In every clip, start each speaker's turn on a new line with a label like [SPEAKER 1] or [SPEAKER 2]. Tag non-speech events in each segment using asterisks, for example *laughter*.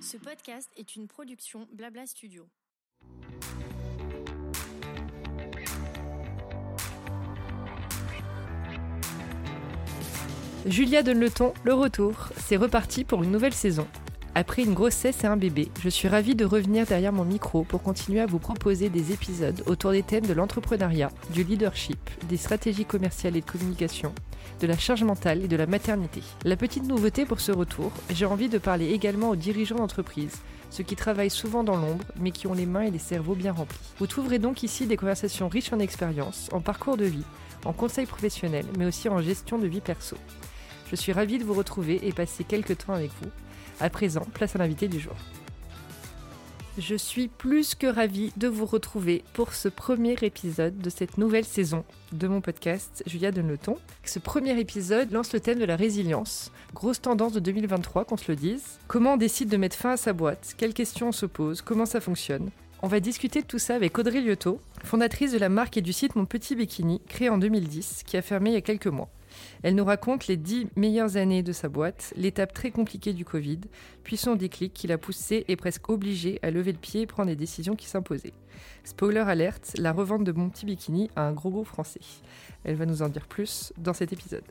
[SPEAKER 1] Ce podcast est une production Blabla Studio.
[SPEAKER 2] Julia donne le le retour. C'est reparti pour une nouvelle saison. Après une grossesse et un bébé, je suis ravie de revenir derrière mon micro pour continuer à vous proposer des épisodes autour des thèmes de l'entrepreneuriat, du leadership, des stratégies commerciales et de communication, de la charge mentale et de la maternité. La petite nouveauté pour ce retour, j'ai envie de parler également aux dirigeants d'entreprise, ceux qui travaillent souvent dans l'ombre mais qui ont les mains et les cerveaux bien remplis. Vous trouverez donc ici des conversations riches en expérience, en parcours de vie, en conseils professionnels, mais aussi en gestion de vie perso. Je suis ravie de vous retrouver et passer quelques temps avec vous. À présent, place à l'invité du jour. Je suis plus que ravie de vous retrouver pour ce premier épisode de cette nouvelle saison de mon podcast Julia Donneton. Ce premier épisode lance le thème de la résilience, grosse tendance de 2023 qu'on se le dise. Comment on décide de mettre fin à sa boîte? Quelles questions on se pose? Comment ça fonctionne? On va discuter de tout ça avec Audrey Liotto, fondatrice de la marque et du site Mon Petit Bikini, créé en 2010, qui a fermé il y a quelques mois. Elle nous raconte les dix meilleures années de sa boîte, l'étape très compliquée du Covid, puis son déclic qui l'a poussé et presque obligé à lever le pied et prendre des décisions qui s'imposaient. Spoiler alerte, la revente de Mon Petit Bikini à un gros groupe français. Elle va nous en dire plus dans cet épisode.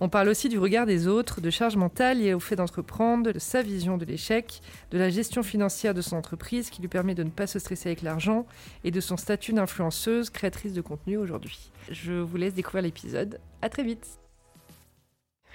[SPEAKER 2] On parle aussi du regard des autres, de charge mentale liée au fait d'entreprendre, de sa vision de l'échec, de la gestion financière de son entreprise qui lui permet de ne pas se stresser avec l'argent et de son statut d'influenceuse, créatrice de contenu aujourd'hui. Je vous laisse découvrir l'épisode. À très vite.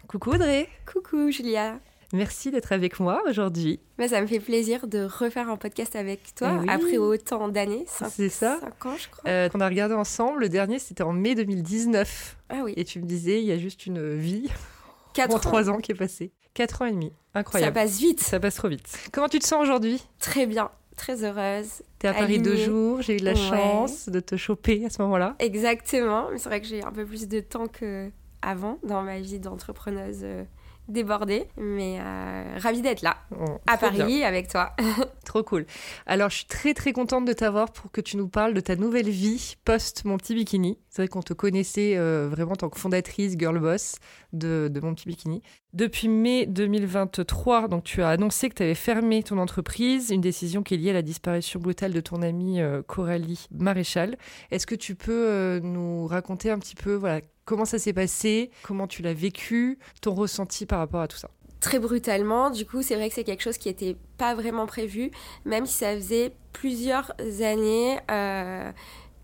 [SPEAKER 2] Coucou Audrey.
[SPEAKER 3] Coucou Julia.
[SPEAKER 2] Merci d'être avec moi aujourd'hui.
[SPEAKER 3] Mais ça me fait plaisir de refaire un podcast avec toi
[SPEAKER 2] Eh oui.
[SPEAKER 3] après autant d'années.
[SPEAKER 2] C'est ça.
[SPEAKER 3] 5 ans, je crois.
[SPEAKER 2] Euh, on a regardé ensemble, le dernier c'était en mai 2019.
[SPEAKER 3] ah oui.
[SPEAKER 2] Et tu me disais, il y a juste une vie *laughs*
[SPEAKER 3] 4
[SPEAKER 2] en
[SPEAKER 3] ans.
[SPEAKER 2] 3 ans qui est passée. 4 ans et demi.
[SPEAKER 3] Ça
[SPEAKER 2] Incroyable.
[SPEAKER 3] passe vite.
[SPEAKER 2] Ça passe trop vite. Comment tu te sens aujourd'hui?
[SPEAKER 3] Très bien. Très heureuse.
[SPEAKER 2] T'es à Paris deux jours, j'ai eu la
[SPEAKER 3] Ouais.
[SPEAKER 2] chance de te choper à ce moment-là.
[SPEAKER 3] Exactement. Mais c'est vrai que j'ai un peu plus de temps que avant dans ma vie d'entrepreneuse euh, débordée. Mais euh, ravie d'être là,
[SPEAKER 2] Oh,
[SPEAKER 3] à
[SPEAKER 2] bien.
[SPEAKER 3] Paris, avec toi. *laughs*
[SPEAKER 2] Trop cool. Alors, je suis très très contente de t'avoir pour que tu nous parles de ta nouvelle vie post Mon Petit Bikini. C'est vrai qu'on te connaissait euh, vraiment en tant que fondatrice, girl boss de, de Mon Petit Bikini. Depuis mai 2023, donc tu as annoncé que tu avais fermé ton entreprise, une décision qui est liée à la disparition brutale de ton amie euh, Coralie Maréchal. Est-ce que tu peux euh, nous raconter un petit peu voilà, comment ça s'est passé, comment tu l'as vécu, ton ressenti par rapport à tout ça?
[SPEAKER 3] Très brutalement. Du coup, c'est vrai que c'est quelque chose qui n'était pas vraiment prévu, même si ça faisait plusieurs années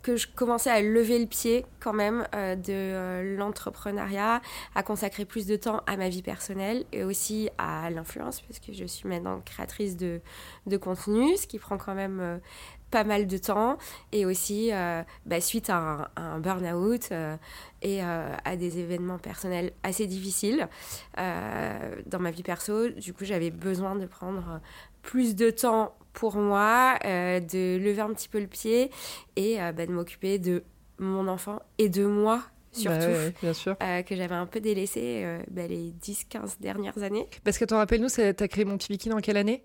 [SPEAKER 3] que je commençais à lever le pied quand même euh, de euh, l'entrepreneuriat, à consacrer plus de temps à ma vie personnelle et aussi à l'influence, parce que je suis maintenant créatrice de, de contenu, ce qui prend quand même... euh, pas mal de temps et aussi bah, suite à un, un burn-out et à des événements personnels assez difficiles dans ma vie perso. Du coup, j'avais besoin de prendre plus de temps pour moi, euh, de lever un petit peu le pied et euh, bah, de m'occuper de mon enfant et de moi surtout.
[SPEAKER 2] Bah ouais, ouais, bien sûr.
[SPEAKER 3] euh, que j'avais un peu délaissé bah, les 10-15 dernières années.
[SPEAKER 2] Parce que t'en rappelles-nous, tu as créé Mon Petit Bikini en quelle année?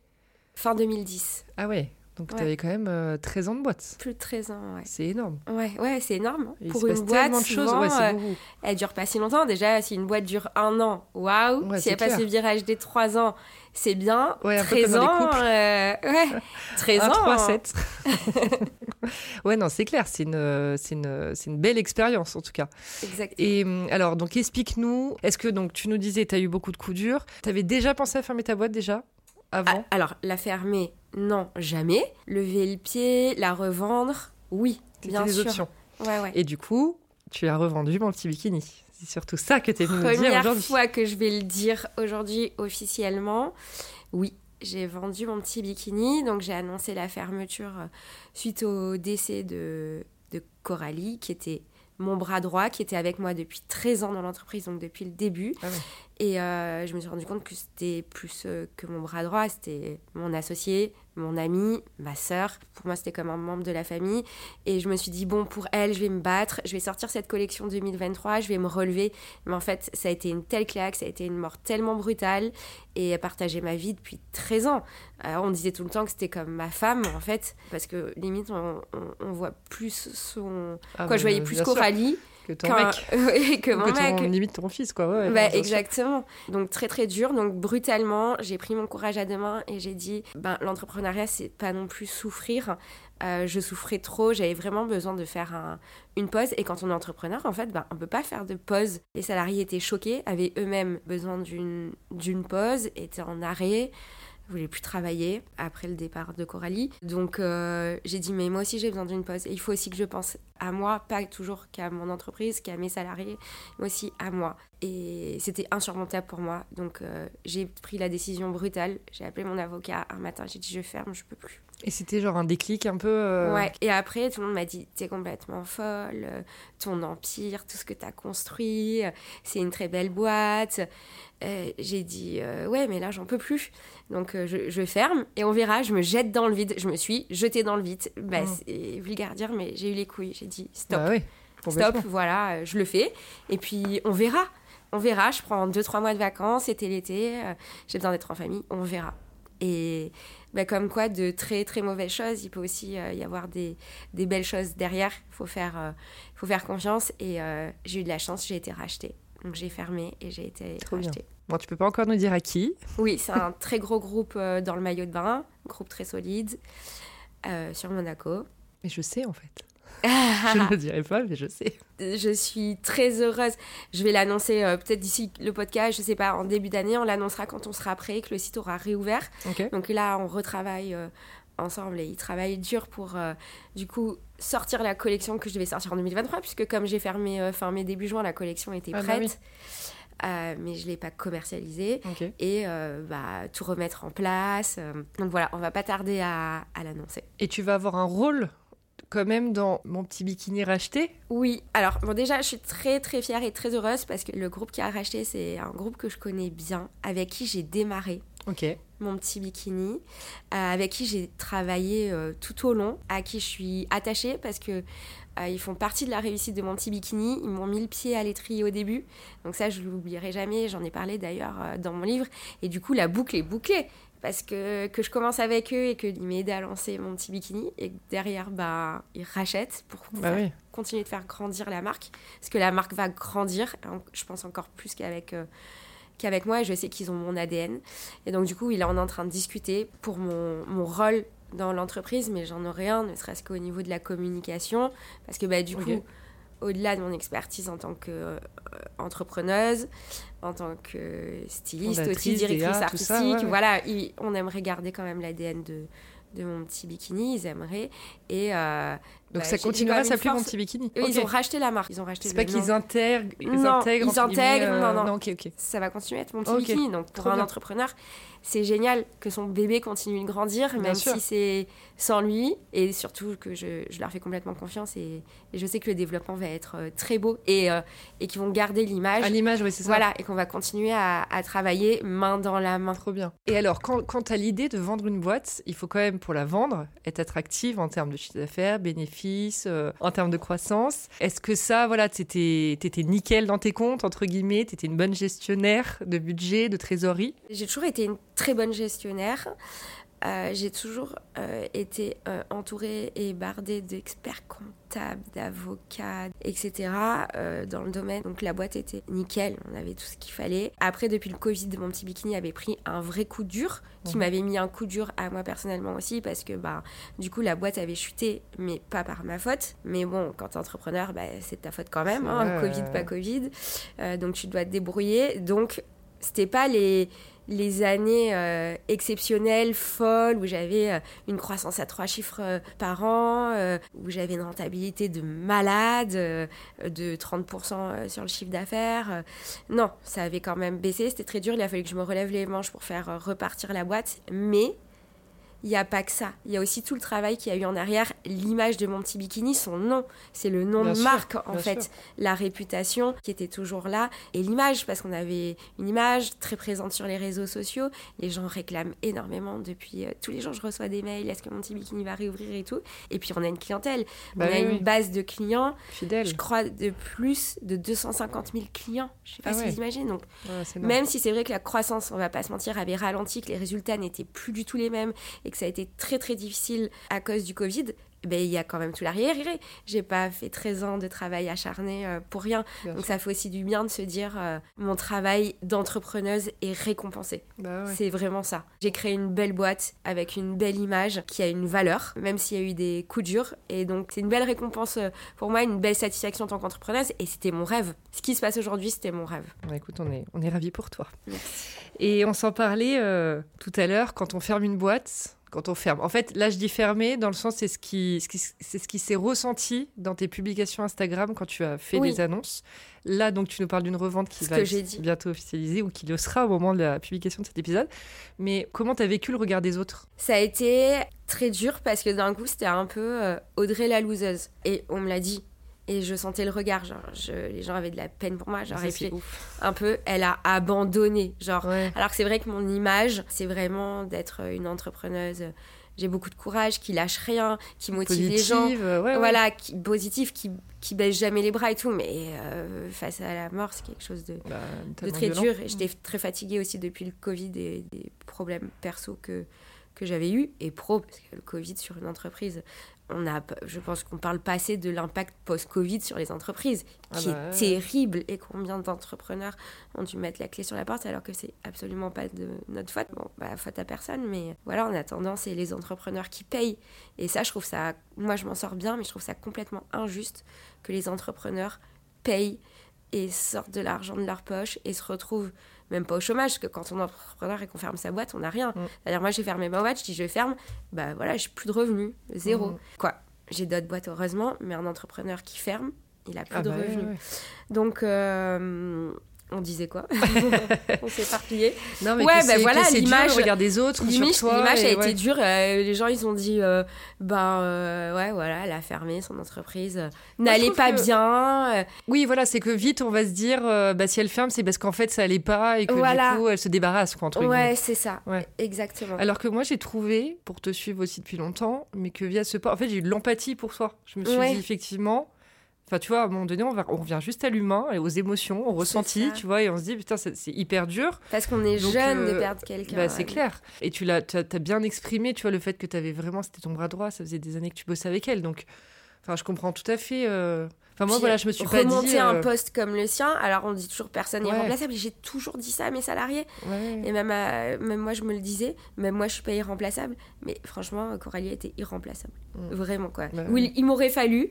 [SPEAKER 3] Fin 2010.
[SPEAKER 2] Ah ouais, donc
[SPEAKER 3] Ouais.
[SPEAKER 2] tu avais quand même euh, 13 ans de boîte.
[SPEAKER 3] Plus de 13 ans, ouais.
[SPEAKER 2] C'est énorme.
[SPEAKER 3] Ouais, ouais c'est énorme. hein. Pour une
[SPEAKER 2] passe
[SPEAKER 3] boîte,
[SPEAKER 2] de choses.
[SPEAKER 3] souvent,
[SPEAKER 2] Ouais,
[SPEAKER 3] euh, elle dure pas si longtemps. Déjà, si une boîte dure un an, waouh. Si elle passe
[SPEAKER 2] clair.
[SPEAKER 3] le virage des 3 ans, c'est bien.
[SPEAKER 2] Ouais, un peu
[SPEAKER 3] 13
[SPEAKER 2] comme dans les
[SPEAKER 3] ans,
[SPEAKER 2] couples.
[SPEAKER 3] euh, ouais. *laughs* 13
[SPEAKER 2] 1,
[SPEAKER 3] ans.
[SPEAKER 2] 3, 7. *laughs* ouais, non, c'est clair. C'est une, euh, c'est une, c'est une belle expérience, en tout cas.
[SPEAKER 3] Exactement.
[SPEAKER 2] Et hum, alors, donc, explique-nous. Est-ce que, donc, tu nous disais, tu as eu beaucoup de coups durs. Tu avais déjà pensé à fermer ta boîte, déjà? Avant?
[SPEAKER 3] Ah, alors, la fermer, non, jamais. Lever le pied, la revendre, oui, bien
[SPEAKER 2] des
[SPEAKER 3] sûr.
[SPEAKER 2] options.
[SPEAKER 3] Ouais, ouais.
[SPEAKER 2] Et du coup, tu as revendu mon petit bikini. C'est surtout ça que tu es venu nous dire
[SPEAKER 3] Première
[SPEAKER 2] aujourd'hui.
[SPEAKER 3] fois que je vais le dire aujourd'hui officiellement, oui, j'ai vendu mon petit bikini. Donc j'ai annoncé la fermeture euh, suite au décès de, de Coralie, qui était mon bras droit, qui était avec moi depuis 13 ans dans l'entreprise, donc depuis le début.
[SPEAKER 2] Ah ouais.
[SPEAKER 3] Et euh, je me suis rendu compte que c'était plus euh, que mon bras droit, c'était mon associé, mon ami, ma sœur. Pour moi, c'était comme un membre de la famille. Et je me suis dit, bon, pour elle, je vais me battre, je vais sortir cette collection 2023, je vais me relever. Mais en fait, ça a été une telle claque, ça a été une mort tellement brutale. Et partager ma vie depuis 13 ans. Alors, on disait tout le temps que c'était comme ma femme, en fait, parce que limite, on, on- on voit plus son.
[SPEAKER 2] Ah,
[SPEAKER 3] Quoi, je
[SPEAKER 2] bah,
[SPEAKER 3] voyais plus
[SPEAKER 2] bien sûr. Que ton mec. *laughs*
[SPEAKER 3] Oui, que mon
[SPEAKER 2] que ton,
[SPEAKER 3] mec.
[SPEAKER 2] limite ton fils, quoi. Ouais,
[SPEAKER 3] Bah, exactement. Donc très très dur. Donc brutalement, j'ai pris mon courage à deux mains et j'ai dit, ben l'entrepreneuriat c'est pas non plus souffrir. Euh, je souffrais trop, j'avais vraiment besoin de faire un- une pause. Et quand on est entrepreneur, en fait, ben, on peut pas faire de pause. Les salariés étaient choqués, avaient eux-mêmes besoin d'une pause, étaient en arrêt voulais plus travailler après le départ de Coralie. Donc euh, j'ai dit mais moi aussi j'ai besoin d'une pause et il faut aussi que je pense à moi, pas toujours qu'à mon entreprise, qu'à mes salariés, mais aussi à moi. Et c'était insurmontable pour moi. Donc euh, j'ai pris la décision brutale. J'ai appelé mon avocat un matin, j'ai dit je ferme, je peux plus.
[SPEAKER 2] Et c'était genre un déclic un peu. euh,
[SPEAKER 3] Ouais. Et après tout le monde m'a dit t'es complètement folle, euh, ton empire, tout ce que t'as construit, euh, c'est une très belle boîte. Euh, j'ai dit euh, ouais mais là j'en peux plus. Donc je, je ferme et on verra, je me jette dans le vide. Je me suis jetée dans le vide. Bah,
[SPEAKER 2] Mm.
[SPEAKER 3] C'est vulgaire dire mais j'ai eu les couilles. J'ai dit stop.
[SPEAKER 2] Bah oui,
[SPEAKER 3] Stop, voilà, je le fais. Et puis, on verra. On verra. Je prends deux, trois mois de vacances. C'était l'été. J'ai besoin d'être en famille. On verra. Et bah, comme quoi, de très, très mauvaises choses, il peut aussi euh, y avoir des, des belles choses derrière. Il faut, faire, euh, faut faire confiance. Et euh, j'ai eu de la chance. J'ai été rachetée. Donc, j'ai fermé et j'ai été
[SPEAKER 2] Trop bien.
[SPEAKER 3] rachetée.
[SPEAKER 2] Bon, tu peux pas encore nous dire à qui.
[SPEAKER 3] Oui, c'est un *laughs* très gros groupe dans le maillot de bain. Groupe très solide. euh, sur Monaco.
[SPEAKER 2] Mais je sais en fait. *laughs* Je *laughs* ne le dirai pas, mais je sais.
[SPEAKER 3] je suis très heureuse. Je vais l'annoncer euh, peut-être d'ici le podcast, je sais pas, en début d'année. On l'annoncera quand on sera prêt, que le site aura réouvert.
[SPEAKER 2] Ok.
[SPEAKER 3] Donc là, on retravaille euh, ensemble et ils travaillent dur pour, euh, du coup, sortir la collection que je devais sortir en 2023, puisque comme j'ai fermé fin mai, début juin, la collection était
[SPEAKER 2] Ah bah
[SPEAKER 3] prête. Euh, mais je ne l'ai pas commercialisée
[SPEAKER 2] Ok.
[SPEAKER 3] et euh, bah, tout remettre en place. donc voilà, on va pas tarder à, à l'annoncer.
[SPEAKER 2] Et tu vas avoir un rôle quand même dans mon petit bikini racheté.
[SPEAKER 3] Oui, alors bon déjà je suis très très fière et très heureuse parce que le groupe qui a racheté c'est un groupe que je connais bien, avec qui j'ai démarré
[SPEAKER 2] Ok.
[SPEAKER 3] mon petit bikini, euh, avec qui j'ai travaillé euh, tout au long, à qui je suis attachée parce que euh, ils font partie de la réussite de mon petit bikini. Ils m'ont mis le pied à l'étrier au début, donc ça je l'oublierai jamais. J'en ai parlé d'ailleurs dans mon livre et du coup la boucle est bouclée parce que, que je commence avec eux et qu'ils m'aident à lancer mon petit bikini et que derrière bah ils rachètent pour
[SPEAKER 2] Bah
[SPEAKER 3] faire
[SPEAKER 2] oui.
[SPEAKER 3] continuer de faire grandir la marque. Parce que la marque va grandir, en- je pense encore plus qu'avec euh, qu'avec moi, et je sais qu'ils ont mon ADN. Et donc, du coup, il est en train de discuter pour mon, mon rôle dans l'entreprise, mais j'en aurai un, ne serait-ce qu'au niveau de la communication. Parce que, bah, du coup, au-delà de mon expertise en tant qu'entrepreneuse, en tant que styliste, aussi directrice
[SPEAKER 2] DA, tout ça,
[SPEAKER 3] artistique,
[SPEAKER 2] ouais, ouais.
[SPEAKER 3] voilà, il- on aimerait garder quand même l'ADN de, de mon petit bikini, ils aimeraient. Et euh,
[SPEAKER 2] Donc
[SPEAKER 3] bah,
[SPEAKER 2] ça continuera à s'appeler mon petit bikini.
[SPEAKER 3] Eux. Ils ont racheté la marque. Ils ont racheté
[SPEAKER 2] C'est pas qu'ils intègrent, ils
[SPEAKER 3] Non,
[SPEAKER 2] intègrent.
[SPEAKER 3] ils intègrent, non, non.
[SPEAKER 2] ok, ok.
[SPEAKER 3] Ça va continuer à être mon petit bikini. Donc pour
[SPEAKER 2] Trop
[SPEAKER 3] un
[SPEAKER 2] bien.
[SPEAKER 3] entrepreneur, c'est génial que son bébé continue de grandir,
[SPEAKER 2] Bien
[SPEAKER 3] même
[SPEAKER 2] sûr.
[SPEAKER 3] si c'est sans lui. Et surtout que je, je leur fais complètement confiance et, et je sais que le développement va être euh, très beau et, euh, et qu'ils vont garder l'image.
[SPEAKER 2] À l'image, oui, c'est ça.
[SPEAKER 3] Voilà, et qu'on va continuer à, à travailler main dans la main.
[SPEAKER 2] Trop bien. Et alors, quand, quand tu as l'idée de vendre une boîte, il faut quand même, pour la vendre, être attractive en termes de chiffre d'affaires, bénéfices, euh, en termes de croissance. Est-ce que ça, voilà, tu étais, nickel dans tes comptes, entre guillemets, tu étais une bonne gestionnaire de budget, de trésorerie?
[SPEAKER 3] J'ai toujours été une très bonne gestionnaire. Euh, j'ai toujours euh, été euh, entourée et bardée d'experts comptables, d'avocats, etc. euh, dans le domaine. Donc la boîte était nickel, on avait tout ce qu'il fallait. Après, depuis le Covid, mon petit bikini avait pris un vrai coup dur, qui m'avait mis un coup dur à moi personnellement aussi, parce que bah, du coup, la boîte avait chuté, mais pas par ma faute. Mais bon, quand t'es entrepreneur, bah, c'est de ta faute quand même. Hein, Covid, pas Covid. Donc tu dois te débrouiller. Donc c'était pas les, les années euh, exceptionnelles, folles, où j'avais euh, une croissance à trois chiffres euh, par an, où j'avais une rentabilité de malade, de 30% euh, sur le chiffre d'affaires. non, ça avait quand même baissé, c'était très dur, il a fallu que je me relève les manches pour faire repartir la boîte, mais il n'y a pas que ça. Il y a aussi tout le travail qu'il y a eu en arrière, l'image de mon petit bikini, son nom. C'est le nom
[SPEAKER 2] Bien
[SPEAKER 3] de
[SPEAKER 2] sûr,
[SPEAKER 3] marque, en fait.
[SPEAKER 2] sûr.
[SPEAKER 3] La réputation qui était toujours là. Et l'image, parce qu'on avait une image très présente sur les réseaux sociaux. Les gens réclament énormément depuis euh, tous les jours. Je reçois des mails est-ce que mon petit bikini va réouvrir et tout? Et puis, on a une clientèle.
[SPEAKER 2] Bah
[SPEAKER 3] on a une
[SPEAKER 2] oui.
[SPEAKER 3] base de clients.
[SPEAKER 2] Fidèle.
[SPEAKER 3] Je crois de plus de 250 000 clients. Je sais pas
[SPEAKER 2] Ah
[SPEAKER 3] si
[SPEAKER 2] ouais.
[SPEAKER 3] vous imaginez. Donc,
[SPEAKER 2] Ouais,
[SPEAKER 3] même si c'est vrai que la croissance, on va pas se mentir, avait ralenti, que les résultats n'étaient plus du tout les mêmes et que ça a été très très difficile à cause du Covid, ben, il y a quand même tout l'arriéré. J'ai pas fait 13 ans de travail acharné euh, pour rien.
[SPEAKER 2] Bien
[SPEAKER 3] Donc
[SPEAKER 2] sûr.
[SPEAKER 3] ça fait aussi du bien de se dire euh, mon travail d'entrepreneuse est récompensé.
[SPEAKER 2] Bah ouais.
[SPEAKER 3] C'est vraiment ça. J'ai créé une belle boîte avec une belle image qui a une valeur, même s'il y a eu des coups durs. Et donc c'est une belle récompense euh, pour moi, une belle satisfaction en tant qu'entrepreneuse. Et c'était mon rêve. Ce qui se passe aujourd'hui, c'était mon rêve.
[SPEAKER 2] Bah, écoute, on est, on est ravis pour toi.
[SPEAKER 3] Merci.
[SPEAKER 2] Et on s'en parlait euh, tout à l'heure, quand on ferme une boîte, quand on ferme. En fait, là, je dis fermer, dans le sens, c'est ce qui, ce qui- c'est ce qui s'est ressenti dans tes publications Instagram quand tu as fait
[SPEAKER 3] Oui.
[SPEAKER 2] des annonces. Là, donc, tu nous parles d'une revente qui
[SPEAKER 3] Ce
[SPEAKER 2] va
[SPEAKER 3] dit.
[SPEAKER 2] bientôt officialiser ou qui le sera au moment de la publication de cet épisode. Mais comment tu as vécu le regard des autres?
[SPEAKER 3] Ça a été très dur parce que d'un coup, c'était un peu euh, Audrey la loseuse. Et on me l'a dit. Et je sentais le regard. Genre, je- les gens avaient de la peine pour moi. Genre, et
[SPEAKER 2] c'est
[SPEAKER 3] puis,
[SPEAKER 2] ouf.
[SPEAKER 3] un peu, elle a abandonné. Genre,
[SPEAKER 2] Ouais.
[SPEAKER 3] alors que c'est vrai que mon image, c'est vraiment d'être une entrepreneuse. J'ai beaucoup de courage, qui lâche rien, qui motive les gens.
[SPEAKER 2] Positive, euh, ouais, ouais.
[SPEAKER 3] Voilà, qui, positif, qui, qui baisse jamais les bras et tout. Mais euh, face à la mort, c'est quelque chose de,
[SPEAKER 2] Bah,
[SPEAKER 3] de très
[SPEAKER 2] violent.
[SPEAKER 3] dur. Et j'étais très fatiguée aussi depuis le Covid et des problèmes perso que, que j'avais eu et pro, parce que le Covid sur une entreprise, on a, je pense qu'on parle pas assez de l'impact post-Covid sur les entreprises,
[SPEAKER 2] Ah
[SPEAKER 3] qui
[SPEAKER 2] bah
[SPEAKER 3] est terrible. Et combien d'entrepreneurs ont dû mettre la clé sur la porte alors que c'est absolument pas de notre faute? Bon, bah, faute à personne, mais voilà, en attendant, c'est les entrepreneurs qui payent. Et ça, je trouve ça, moi je m'en sors bien, mais je trouve ça complètement injuste que les entrepreneurs payent et sortent de l'argent de leur poche et se retrouvent même pas au chômage, parce que quand on est entrepreneur et qu'on ferme sa boîte, on n'a rien.
[SPEAKER 2] Mm.
[SPEAKER 3] C'est-à-dire, moi j'ai fermé ma boîte, je dis je ferme, bah voilà, j'ai plus de revenus, zéro.
[SPEAKER 2] Mm.
[SPEAKER 3] Quoi, j'ai d'autres boîtes heureusement, mais un entrepreneur qui ferme, il a plus
[SPEAKER 2] Ah
[SPEAKER 3] de
[SPEAKER 2] bah ouais,
[SPEAKER 3] revenus.
[SPEAKER 2] ouais.
[SPEAKER 3] Donc, euh, on disait quoi *laughs* On s'est éparpillé.
[SPEAKER 2] Non, mais
[SPEAKER 3] Ouais,
[SPEAKER 2] que
[SPEAKER 3] bah voilà, l'image-
[SPEAKER 2] le regard des autres
[SPEAKER 3] L'image
[SPEAKER 2] sur toi.
[SPEAKER 3] l'image a
[SPEAKER 2] et
[SPEAKER 3] été
[SPEAKER 2] ouais.
[SPEAKER 3] dure. euh, les gens, ils ont dit, euh, ben euh, ouais, voilà, elle a fermé son entreprise, n'allait pas
[SPEAKER 2] que-
[SPEAKER 3] bien.
[SPEAKER 2] Oui, voilà, c'est que vite, on va se dire, bah, si elle ferme, c'est parce qu'en fait, ça allait pas et que
[SPEAKER 3] Voilà.
[SPEAKER 2] du coup, elle se débarrasse, quoi, entre
[SPEAKER 3] ouais, c'est ça.
[SPEAKER 2] Ouais.
[SPEAKER 3] Exactement.
[SPEAKER 2] Alors que moi, j'ai trouvé, pour te suivre aussi depuis longtemps, mais que via ce pas, en fait, j'ai eu de l'empathie pour toi. Je me suis
[SPEAKER 3] Ouais.
[SPEAKER 2] dit, effectivement, enfin, tu vois, à un moment donné, on, va, on revient juste à l'humain et aux émotions, aux ressentis, tu vois, et on se dit, putain, c'est hyper dur.
[SPEAKER 3] Parce qu'on est
[SPEAKER 2] Donc,
[SPEAKER 3] jeune de
[SPEAKER 2] euh,
[SPEAKER 3] perdre quelqu'un.
[SPEAKER 2] Bah, c'est
[SPEAKER 3] ouais.
[SPEAKER 2] clair. Et tu l'as, t'as, t'as bien exprimé, tu vois, le fait que tu avais vraiment, c'était ton bras droit, ça faisait des années que tu bossais avec elle. Donc, enfin, je comprends tout à fait. euh, Enfin, moi,
[SPEAKER 3] Puis,
[SPEAKER 2] voilà, je me suis pas dit.
[SPEAKER 3] remonter un
[SPEAKER 2] euh,
[SPEAKER 3] poste comme le sien, alors on dit toujours personne n'est
[SPEAKER 2] Ouais.
[SPEAKER 3] irremplaçable. et J'ai toujours dit ça à mes salariés.
[SPEAKER 2] ouais.
[SPEAKER 3] Et même, à- même moi, je me le disais. Même moi, je suis pas irremplaçable. Mais franchement, Coralie était irremplaçable.
[SPEAKER 2] Mm.
[SPEAKER 3] Vraiment, quoi.
[SPEAKER 2] Bah
[SPEAKER 3] Où il, il m'aurait fallu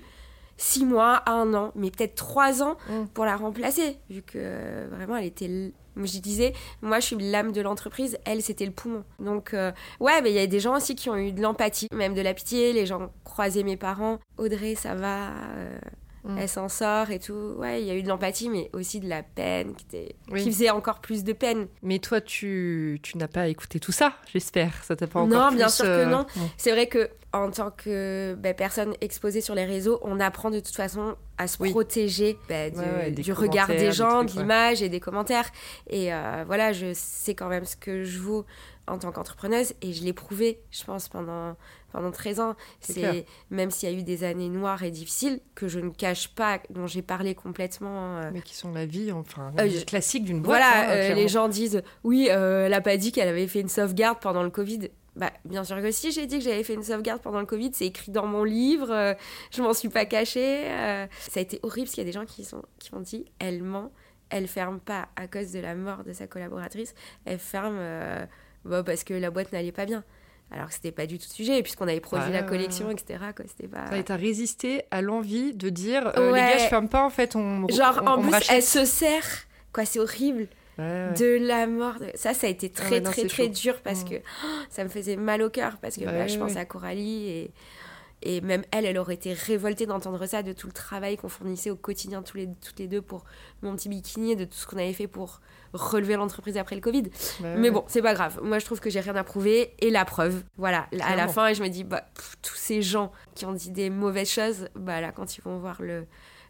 [SPEAKER 3] six mois, un an, mais peut-être trois ans
[SPEAKER 2] Mm.
[SPEAKER 3] pour la remplacer. Vu que euh, vraiment, elle était. l- Moi, je disais, moi, je suis l'âme de l'entreprise. Elle, c'était le poumon. Donc, euh, ouais, mais il y a des gens aussi qui ont eu de l'empathie, même de la pitié. Les gens croisaient mes parents. Audrey, ça va. euh,
[SPEAKER 2] Mm.
[SPEAKER 3] Elle s'en sort et tout. Ouais, il y a eu de l'empathie, mais aussi de la peine qui, était...
[SPEAKER 2] Oui.
[SPEAKER 3] qui faisait encore plus de peine.
[SPEAKER 2] Mais toi, tu, tu n'as pas écouté tout ça, j'espère. Ça t'a pas
[SPEAKER 3] Non,
[SPEAKER 2] encore
[SPEAKER 3] bien
[SPEAKER 2] plus,
[SPEAKER 3] sûr que non. C'est vrai que en tant que bah, personne exposée sur les réseaux, on apprend de toute façon à se
[SPEAKER 2] Oui.
[SPEAKER 3] protéger bah, de-
[SPEAKER 2] Ouais, ouais, des
[SPEAKER 3] du regard des
[SPEAKER 2] des
[SPEAKER 3] gens,
[SPEAKER 2] trucs,
[SPEAKER 3] de
[SPEAKER 2] ouais.
[SPEAKER 3] l'image et des commentaires. Et euh, voilà, je sais quand même ce que je vaux en tant qu'entrepreneuse et je l'ai prouvé, je pense, pendant, pendant 13 ans.
[SPEAKER 2] C'est
[SPEAKER 3] même s'il y a eu des années noires et difficiles que je ne cache pas, dont j'ai parlé complètement. euh,
[SPEAKER 2] Mais qui sont la vie, enfin, la
[SPEAKER 3] Euh,
[SPEAKER 2] vie classique d'une boîte.
[SPEAKER 3] voilà,
[SPEAKER 2] hein,
[SPEAKER 3] les gens disent oui, elle a pas dit qu'elle avait fait une sauvegarde pendant le Covid. Bah, bien sûr que si, j'ai dit que j'avais fait une sauvegarde pendant le Covid, c'est écrit dans mon livre, euh, je m'en suis pas cachée. euh. Ça a été horrible parce qu'il y a des gens qui, sont, qui m'ont dit elle ment, elle ferme pas à cause de la mort de sa collaboratrice, elle ferme euh, bah, parce que la boîte n'allait pas bien. Alors que c'était pas du tout le sujet, puisqu'on avait produit
[SPEAKER 2] Ouais,
[SPEAKER 3] la
[SPEAKER 2] ouais,
[SPEAKER 3] collection,
[SPEAKER 2] ouais.
[SPEAKER 3] etc. Quoi, c'était pas...
[SPEAKER 2] Ça, et t'as résisté à l'envie de dire euh, les
[SPEAKER 3] Ouais.
[SPEAKER 2] gars, je ferme pas en fait, on
[SPEAKER 3] Genre,
[SPEAKER 2] on,
[SPEAKER 3] en
[SPEAKER 2] on
[SPEAKER 3] plus,
[SPEAKER 2] rachète.
[SPEAKER 3] elle se sert. Quoi, c'est horrible.
[SPEAKER 2] Ouais,
[SPEAKER 3] de la mort. de- Ça, ça a été très,
[SPEAKER 2] Ah non,
[SPEAKER 3] très, très
[SPEAKER 2] chaud.
[SPEAKER 3] dur parce
[SPEAKER 2] Mm.
[SPEAKER 3] que oh, ça me faisait mal au cœur parce que
[SPEAKER 2] Bah
[SPEAKER 3] bah, je pense à Coralie et, et même elle, elle aurait été révoltée d'entendre ça, de tout le travail qu'on fournissait au quotidien tous les, toutes les deux pour mon petit bikini et de tout ce qu'on avait fait pour relever l'entreprise après le Covid.
[SPEAKER 2] Bah
[SPEAKER 3] Mais bon, c'est pas grave. Moi, je trouve que j'ai rien à prouver et la preuve, voilà, à la fin, je me dis, bah, pff, tous ces gens qui ont dit des mauvaises choses, bah là, quand ils vont voir le,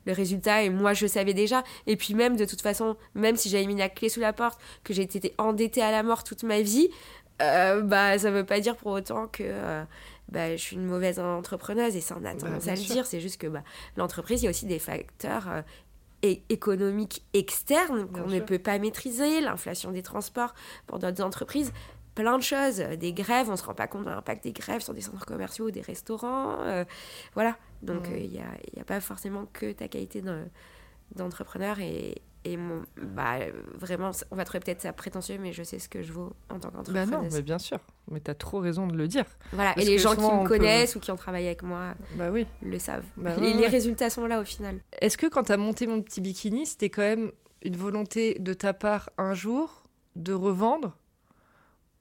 [SPEAKER 3] le résultat, et moi, je savais déjà. Et puis même, de toute façon, même si j'avais mis la clé sous la porte, que j'ai été endettée à la mort toute ma vie, euh, bah, ça veut pas dire pour autant que euh, bah, je suis une mauvaise entrepreneuse et ça, on a tendance
[SPEAKER 2] bien
[SPEAKER 3] à le
[SPEAKER 2] sûr.
[SPEAKER 3] dire. C'est juste que bah, l'entreprise, il y a aussi des facteurs. euh, économiques externes qu'on ne peut pas maîtriser, l'inflation des transports pour d'autres entreprises. Plein de choses. Des grèves, on se rend pas compte de l'impact des grèves sur des centres commerciaux, des restaurants. euh, voilà. Donc, il n'y a, y a pas forcément que ta qualité de- d'entrepreneur. Et, et mon, bah, vraiment, on va trouver peut-être ça prétentieux, mais je sais ce que je vaux en tant
[SPEAKER 2] Bah
[SPEAKER 3] qu'entrepreneuse.
[SPEAKER 2] non, mais bien sûr. Mais t'as trop raison de le dire.
[SPEAKER 3] Voilà,
[SPEAKER 2] Parce
[SPEAKER 3] et les gens qui me
[SPEAKER 2] peut-
[SPEAKER 3] connaissent ou qui ont travaillé avec moi
[SPEAKER 2] Bah oui.
[SPEAKER 3] le savent.
[SPEAKER 2] Bah ouais,
[SPEAKER 3] les
[SPEAKER 2] ouais.
[SPEAKER 3] résultats sont là au final.
[SPEAKER 2] Est-ce que quand t'as monté mon petit bikini, c'était quand même une volonté de ta part un jour de revendre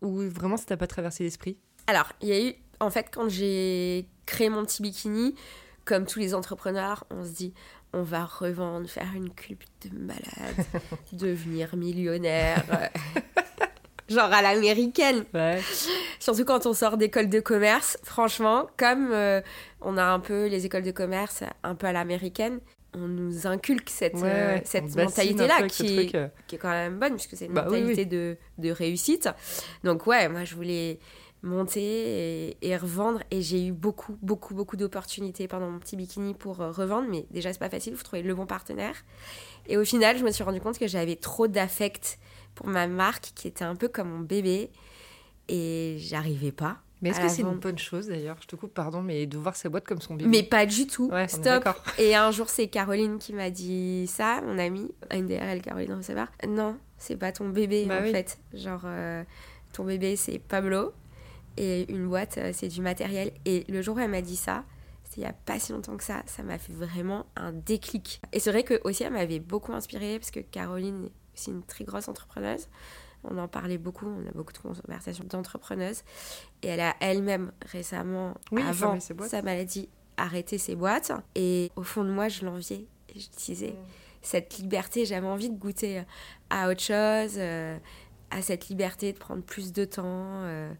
[SPEAKER 2] Ou vraiment ça t'a pas traversé l'esprit
[SPEAKER 3] Alors, il y a eu, en fait, quand j'ai créé mon petit bikini, comme tous les entrepreneurs, on se dit, on va revendre, faire une pub de malade, *laughs* devenir millionnaire. euh, *laughs* Genre à l'américaine.
[SPEAKER 2] Ouais.
[SPEAKER 3] Surtout quand on sort d'école de commerce, franchement, comme euh, on a un peu les écoles de commerce un peu à l'américaine, on nous inculque cette,
[SPEAKER 2] Ouais,
[SPEAKER 3] euh, cette mentalité-là qui est,
[SPEAKER 2] truc, euh.
[SPEAKER 3] qui est quand même bonne, puisque c'est une
[SPEAKER 2] Bah oui,
[SPEAKER 3] mentalité De, de réussite. Donc ouais, moi je voulais monter et, et revendre, et j'ai eu beaucoup, beaucoup, beaucoup d'opportunités pendant mon petit bikini pour euh, revendre, mais déjà c'est pas facile, il faut trouver le bon partenaire. Et au final, je me suis rendu compte que j'avais trop d'affect pour ma marque, qui était un peu comme mon bébé, et j'arrivais pas.
[SPEAKER 2] Mais est-ce que c'est une bonne chose d'ailleurs? Je te coupe, pardon, mais de voir sa boîte comme son bébé.
[SPEAKER 3] Mais pas du tout.
[SPEAKER 2] Ouais,
[SPEAKER 3] Stop. *laughs* Et un jour, c'est Caroline qui m'a dit ça, mon amie, une DRL Caroline Recevoir. Non, c'est pas ton bébé
[SPEAKER 2] Bah
[SPEAKER 3] en
[SPEAKER 2] oui.
[SPEAKER 3] fait. Genre, euh, ton bébé, c'est Pablo. Et une boîte, euh, c'est du matériel. Et le jour où elle m'a dit ça, c'était il y a pas si longtemps que ça, ça m'a fait vraiment un déclic. Et c'est vrai que aussi, elle m'avait beaucoup inspirée parce que Caroline est aussi une très grosse entrepreneuse. On en parlait beaucoup, on a beaucoup de conversations d'entrepreneuses. Et elle a elle-même récemment,
[SPEAKER 2] Oui,
[SPEAKER 3] avant sa maladie, arrêté ses boîtes. Et au fond de moi, je l'enviais. Et je disais, cette liberté, j'avais envie de goûter à autre chose, euh, à cette liberté de prendre plus de temps euh,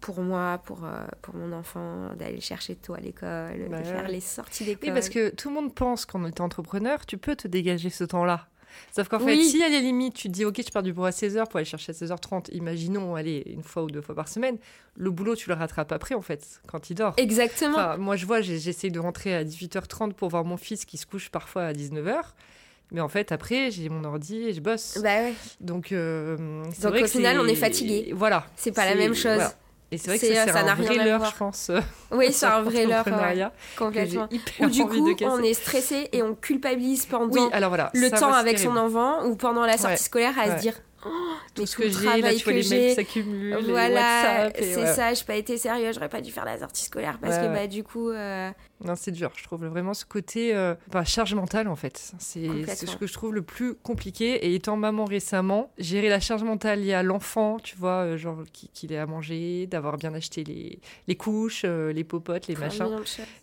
[SPEAKER 3] pour moi, pour, euh, pour mon enfant, d'aller chercher tôt à l'école,
[SPEAKER 2] Bah
[SPEAKER 3] de faire les sorties d'école.
[SPEAKER 2] Oui, parce que tout le monde pense qu'en étant entrepreneur, tu peux te dégager ce temps-là. Sauf qu'en fait,
[SPEAKER 3] Oui.
[SPEAKER 2] si à la limite, tu te dis, OK, je pars du bureau à 16h pour aller chercher à 16h30, imaginons, aller une fois ou deux fois par semaine, le boulot, tu le rattrapes après, en fait, quand il dort.
[SPEAKER 3] Exactement.
[SPEAKER 2] Enfin, moi, je vois, j'essaye de rentrer à 18h30 pour voir mon fils qui se couche parfois à 19h. Mais en fait, après, j'ai mon ordi et je bosse.
[SPEAKER 3] bah ouais,
[SPEAKER 2] Donc, euh, c'est
[SPEAKER 3] Donc,
[SPEAKER 2] vrai
[SPEAKER 3] au
[SPEAKER 2] que
[SPEAKER 3] final, on est fatigué.
[SPEAKER 2] Voilà.
[SPEAKER 3] c'est pas la même chose.
[SPEAKER 2] voilà. Et c'est vrai que ça,
[SPEAKER 3] euh,
[SPEAKER 2] c'est
[SPEAKER 3] ça
[SPEAKER 2] un vrai leurre, je pense,
[SPEAKER 3] Oui, *laughs* c'est un vrai leurre, complètement. *laughs*
[SPEAKER 2] hyper
[SPEAKER 3] Ou du
[SPEAKER 2] envie
[SPEAKER 3] coup,
[SPEAKER 2] de
[SPEAKER 3] on est stressé et on culpabilise pendant
[SPEAKER 2] Oui, alors voilà.
[SPEAKER 3] le temps avec son enfant ou pendant la sortie
[SPEAKER 2] Ouais.
[SPEAKER 3] scolaire à
[SPEAKER 2] Ouais.
[SPEAKER 3] se dire oh,
[SPEAKER 2] Tout ce que j'ai, là, tu vois les mails qui s'accumulent,
[SPEAKER 3] voilà c'est
[SPEAKER 2] ouais.
[SPEAKER 3] ça j'ai pas été sérieux j'aurais pas dû faire la sortie scolaire parce
[SPEAKER 2] Ouais,
[SPEAKER 3] que bah du coup euh,
[SPEAKER 2] Non, c'est dur. Je trouve vraiment ce côté euh, charge mentale, en fait. C'est ce que je trouve le plus compliqué. Et étant maman récemment, gérer la charge mentale liée à l'enfant, tu vois, euh, genre qui- qu'il ait à manger, d'avoir bien acheté les, les couches, euh, les popotes, les machins.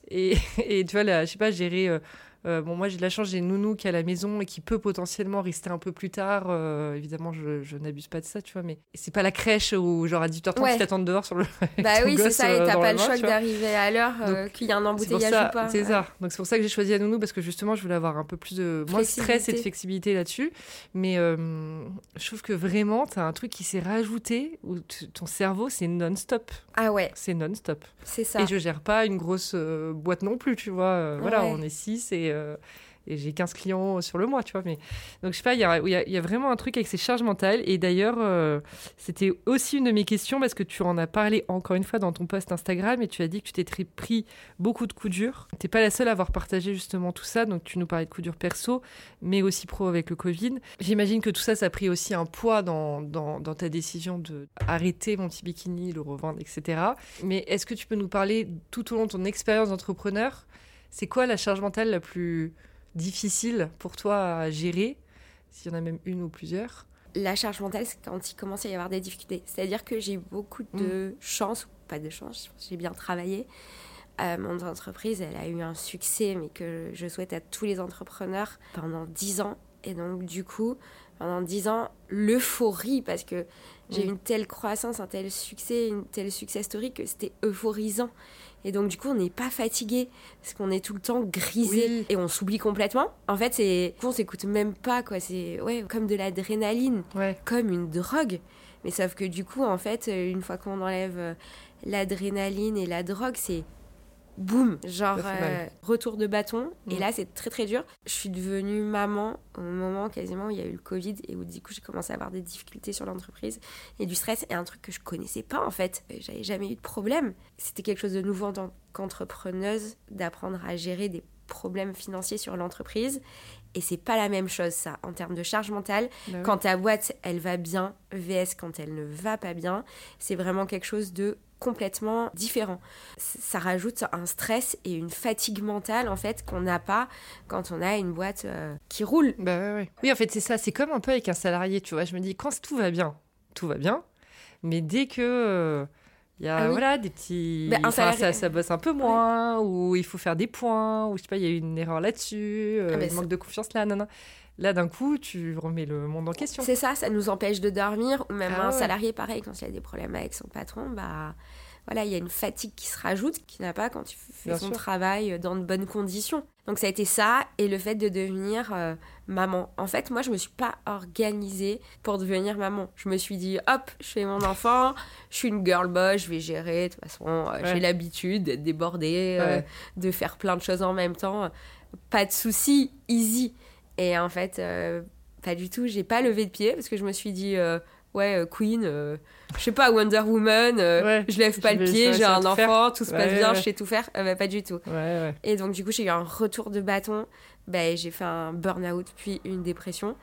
[SPEAKER 2] Et, *laughs* et tu vois, là, je sais pas, gérer. euh, euh, bon, moi, j'ai de la chance, j'ai nounou qui est à la maison et qui peut potentiellement rester un peu plus tard. Euh, évidemment, je, je n'abuse pas de ça, tu vois, mais c'est pas la crèche où, genre, à 18h30,
[SPEAKER 3] Ouais.
[SPEAKER 2] ils t'attendent dehors sur le. *laughs*
[SPEAKER 3] bah oui c'est ça et
[SPEAKER 2] euh,
[SPEAKER 3] t'as pas le choix
[SPEAKER 2] tu
[SPEAKER 3] d'arriver à l'heure euh, qu'il y a un embouteillage
[SPEAKER 2] ça,
[SPEAKER 3] ou pas
[SPEAKER 2] c'est ça. Donc c'est pour ça que j'ai choisi à nounou parce que justement je voulais avoir un peu plus de moins de stress et de
[SPEAKER 3] Flexibilité.
[SPEAKER 2] là-dessus. Mais je trouve que vraiment tu as un truc qui s'est rajouté où tu- ton cerveau c'est non-stop,
[SPEAKER 3] ah ouais
[SPEAKER 2] c'est non-stop.
[SPEAKER 3] c'est ça
[SPEAKER 2] Et je gère pas une grosse boîte non plus, tu vois. Voilà, on est 6 et et j'ai 15 clients sur le mois, tu vois. Mais... Donc, je sais pas, il y a, vraiment un truc avec ces charges mentales. Et d'ailleurs, euh, c'était aussi une de mes questions parce que tu en as parlé encore une fois dans ton post Instagram et tu as dit que tu t'es pris beaucoup de coups durs. T'es pas la seule à avoir partagé justement tout ça. Donc, tu nous parlais de coups durs perso, mais aussi pro avec le Covid. J'imagine que tout ça, ça a pris aussi un poids dans ta décision de arrêter mon petit bikini, le revendre, etc. Mais est-ce que tu peux nous parler tout au long de ton expérience d'entrepreneur C'est quoi la charge mentale la plus difficile pour toi à gérer S'il y en a même une ou plusieurs?
[SPEAKER 3] La charge mentale, c'est quand il commence à y avoir des difficultés. C'est-à-dire que j'ai eu beaucoup de chance, ou pas de chance, j'ai bien travaillé. Euh, mon entreprise, elle a eu un succès, mais que je souhaite à tous les entrepreneurs pendant 10 ans. Et donc, du coup, pendant 10 ans, l'euphorie, parce que j'ai eu
[SPEAKER 2] Mm.
[SPEAKER 3] une telle croissance, un tel succès, une telle success story que c'était euphorisant. Et donc, du coup, on n'est pas fatigué, parce qu'on est tout le temps grisé
[SPEAKER 2] Oui.
[SPEAKER 3] et on s'oublie complètement. En fait, c'est, on s'écoute même pas, quoi. C'est ouais, comme de l'adrénaline
[SPEAKER 2] Ouais.
[SPEAKER 3] comme une drogue. Mais sauf que du coup, en fait, euh, une fois qu'on enlève euh, l'adrénaline et la drogue, c'est boum, genre euh, retour de bâton. Et
[SPEAKER 2] Mm.
[SPEAKER 3] là, c'est très très dur. Je suis devenue maman au moment quasiment où il y a eu le Covid et où du coup, j'ai commencé à avoir des difficultés sur l'entreprise et du stress. Et un truc que je connaissais pas en fait. J'avais jamais eu de problème. C'était quelque chose de nouveau en tant qu'entrepreneuse d'apprendre à gérer des problèmes financiers sur l'entreprise. Et c'est pas la même chose, ça, en termes de charge mentale.
[SPEAKER 2] Bah.
[SPEAKER 3] Quand ta boîte, elle va bien, VS quand elle ne va pas bien, c'est vraiment quelque chose de complètement différent. Ça rajoute un stress et une fatigue mentale, en fait, qu'on n'a pas quand on a une boîte euh, qui roule.
[SPEAKER 2] Bah ouais, ouais. Oui, en fait, c'est ça. C'est comme un peu avec un salarié, tu vois. Je me dis, quand tout va bien, tout va bien. Mais dès que il y a
[SPEAKER 3] Ah oui.
[SPEAKER 2] voilà, des petits. Enfin, ça, ça bosse un peu moins, ou il faut faire des points, ou je sais pas, il y a eu une erreur là-dessus, euh,
[SPEAKER 3] Ah
[SPEAKER 2] manque de confiance là, non, non. Là, d'un coup, tu remets le monde en question.
[SPEAKER 3] C'est ça, ça nous empêche de dormir. Ou même
[SPEAKER 2] Ah
[SPEAKER 3] un
[SPEAKER 2] ouais.
[SPEAKER 3] salarié, pareil, quand il a des problèmes avec son patron, bah voilà, il y a une fatigue qui se rajoute, qu'il n'a pas quand tu fais
[SPEAKER 2] Bien
[SPEAKER 3] son
[SPEAKER 2] sûr.
[SPEAKER 3] travail dans de bonnes conditions. Donc ça a été ça et le fait de devenir euh, maman. En fait, moi, je me suis pas organisée pour devenir maman. Je me suis dit, hop, je fais mon enfant, je suis une girl boss, je vais gérer. De toute façon, euh,
[SPEAKER 2] Ouais.
[SPEAKER 3] j'ai l'habitude d'être débordée, euh,
[SPEAKER 2] Ouais.
[SPEAKER 3] de faire plein de choses en même temps. Pas de souci, easy. Et en fait, euh, pas du tout. J'ai pas levé de pied parce que je me suis dit, euh, ouais, euh, Queen, euh, je sais pas, Wonder Woman, euh,
[SPEAKER 2] Ouais.
[SPEAKER 3] je lève pas le pied, j'ai un enfant, tout se passe bien, je sais tout faire. Euh, bah, pas du tout. Et donc, du coup, j'ai eu un retour de bâton. Bah, j'ai fait un burn-out, puis une dépression.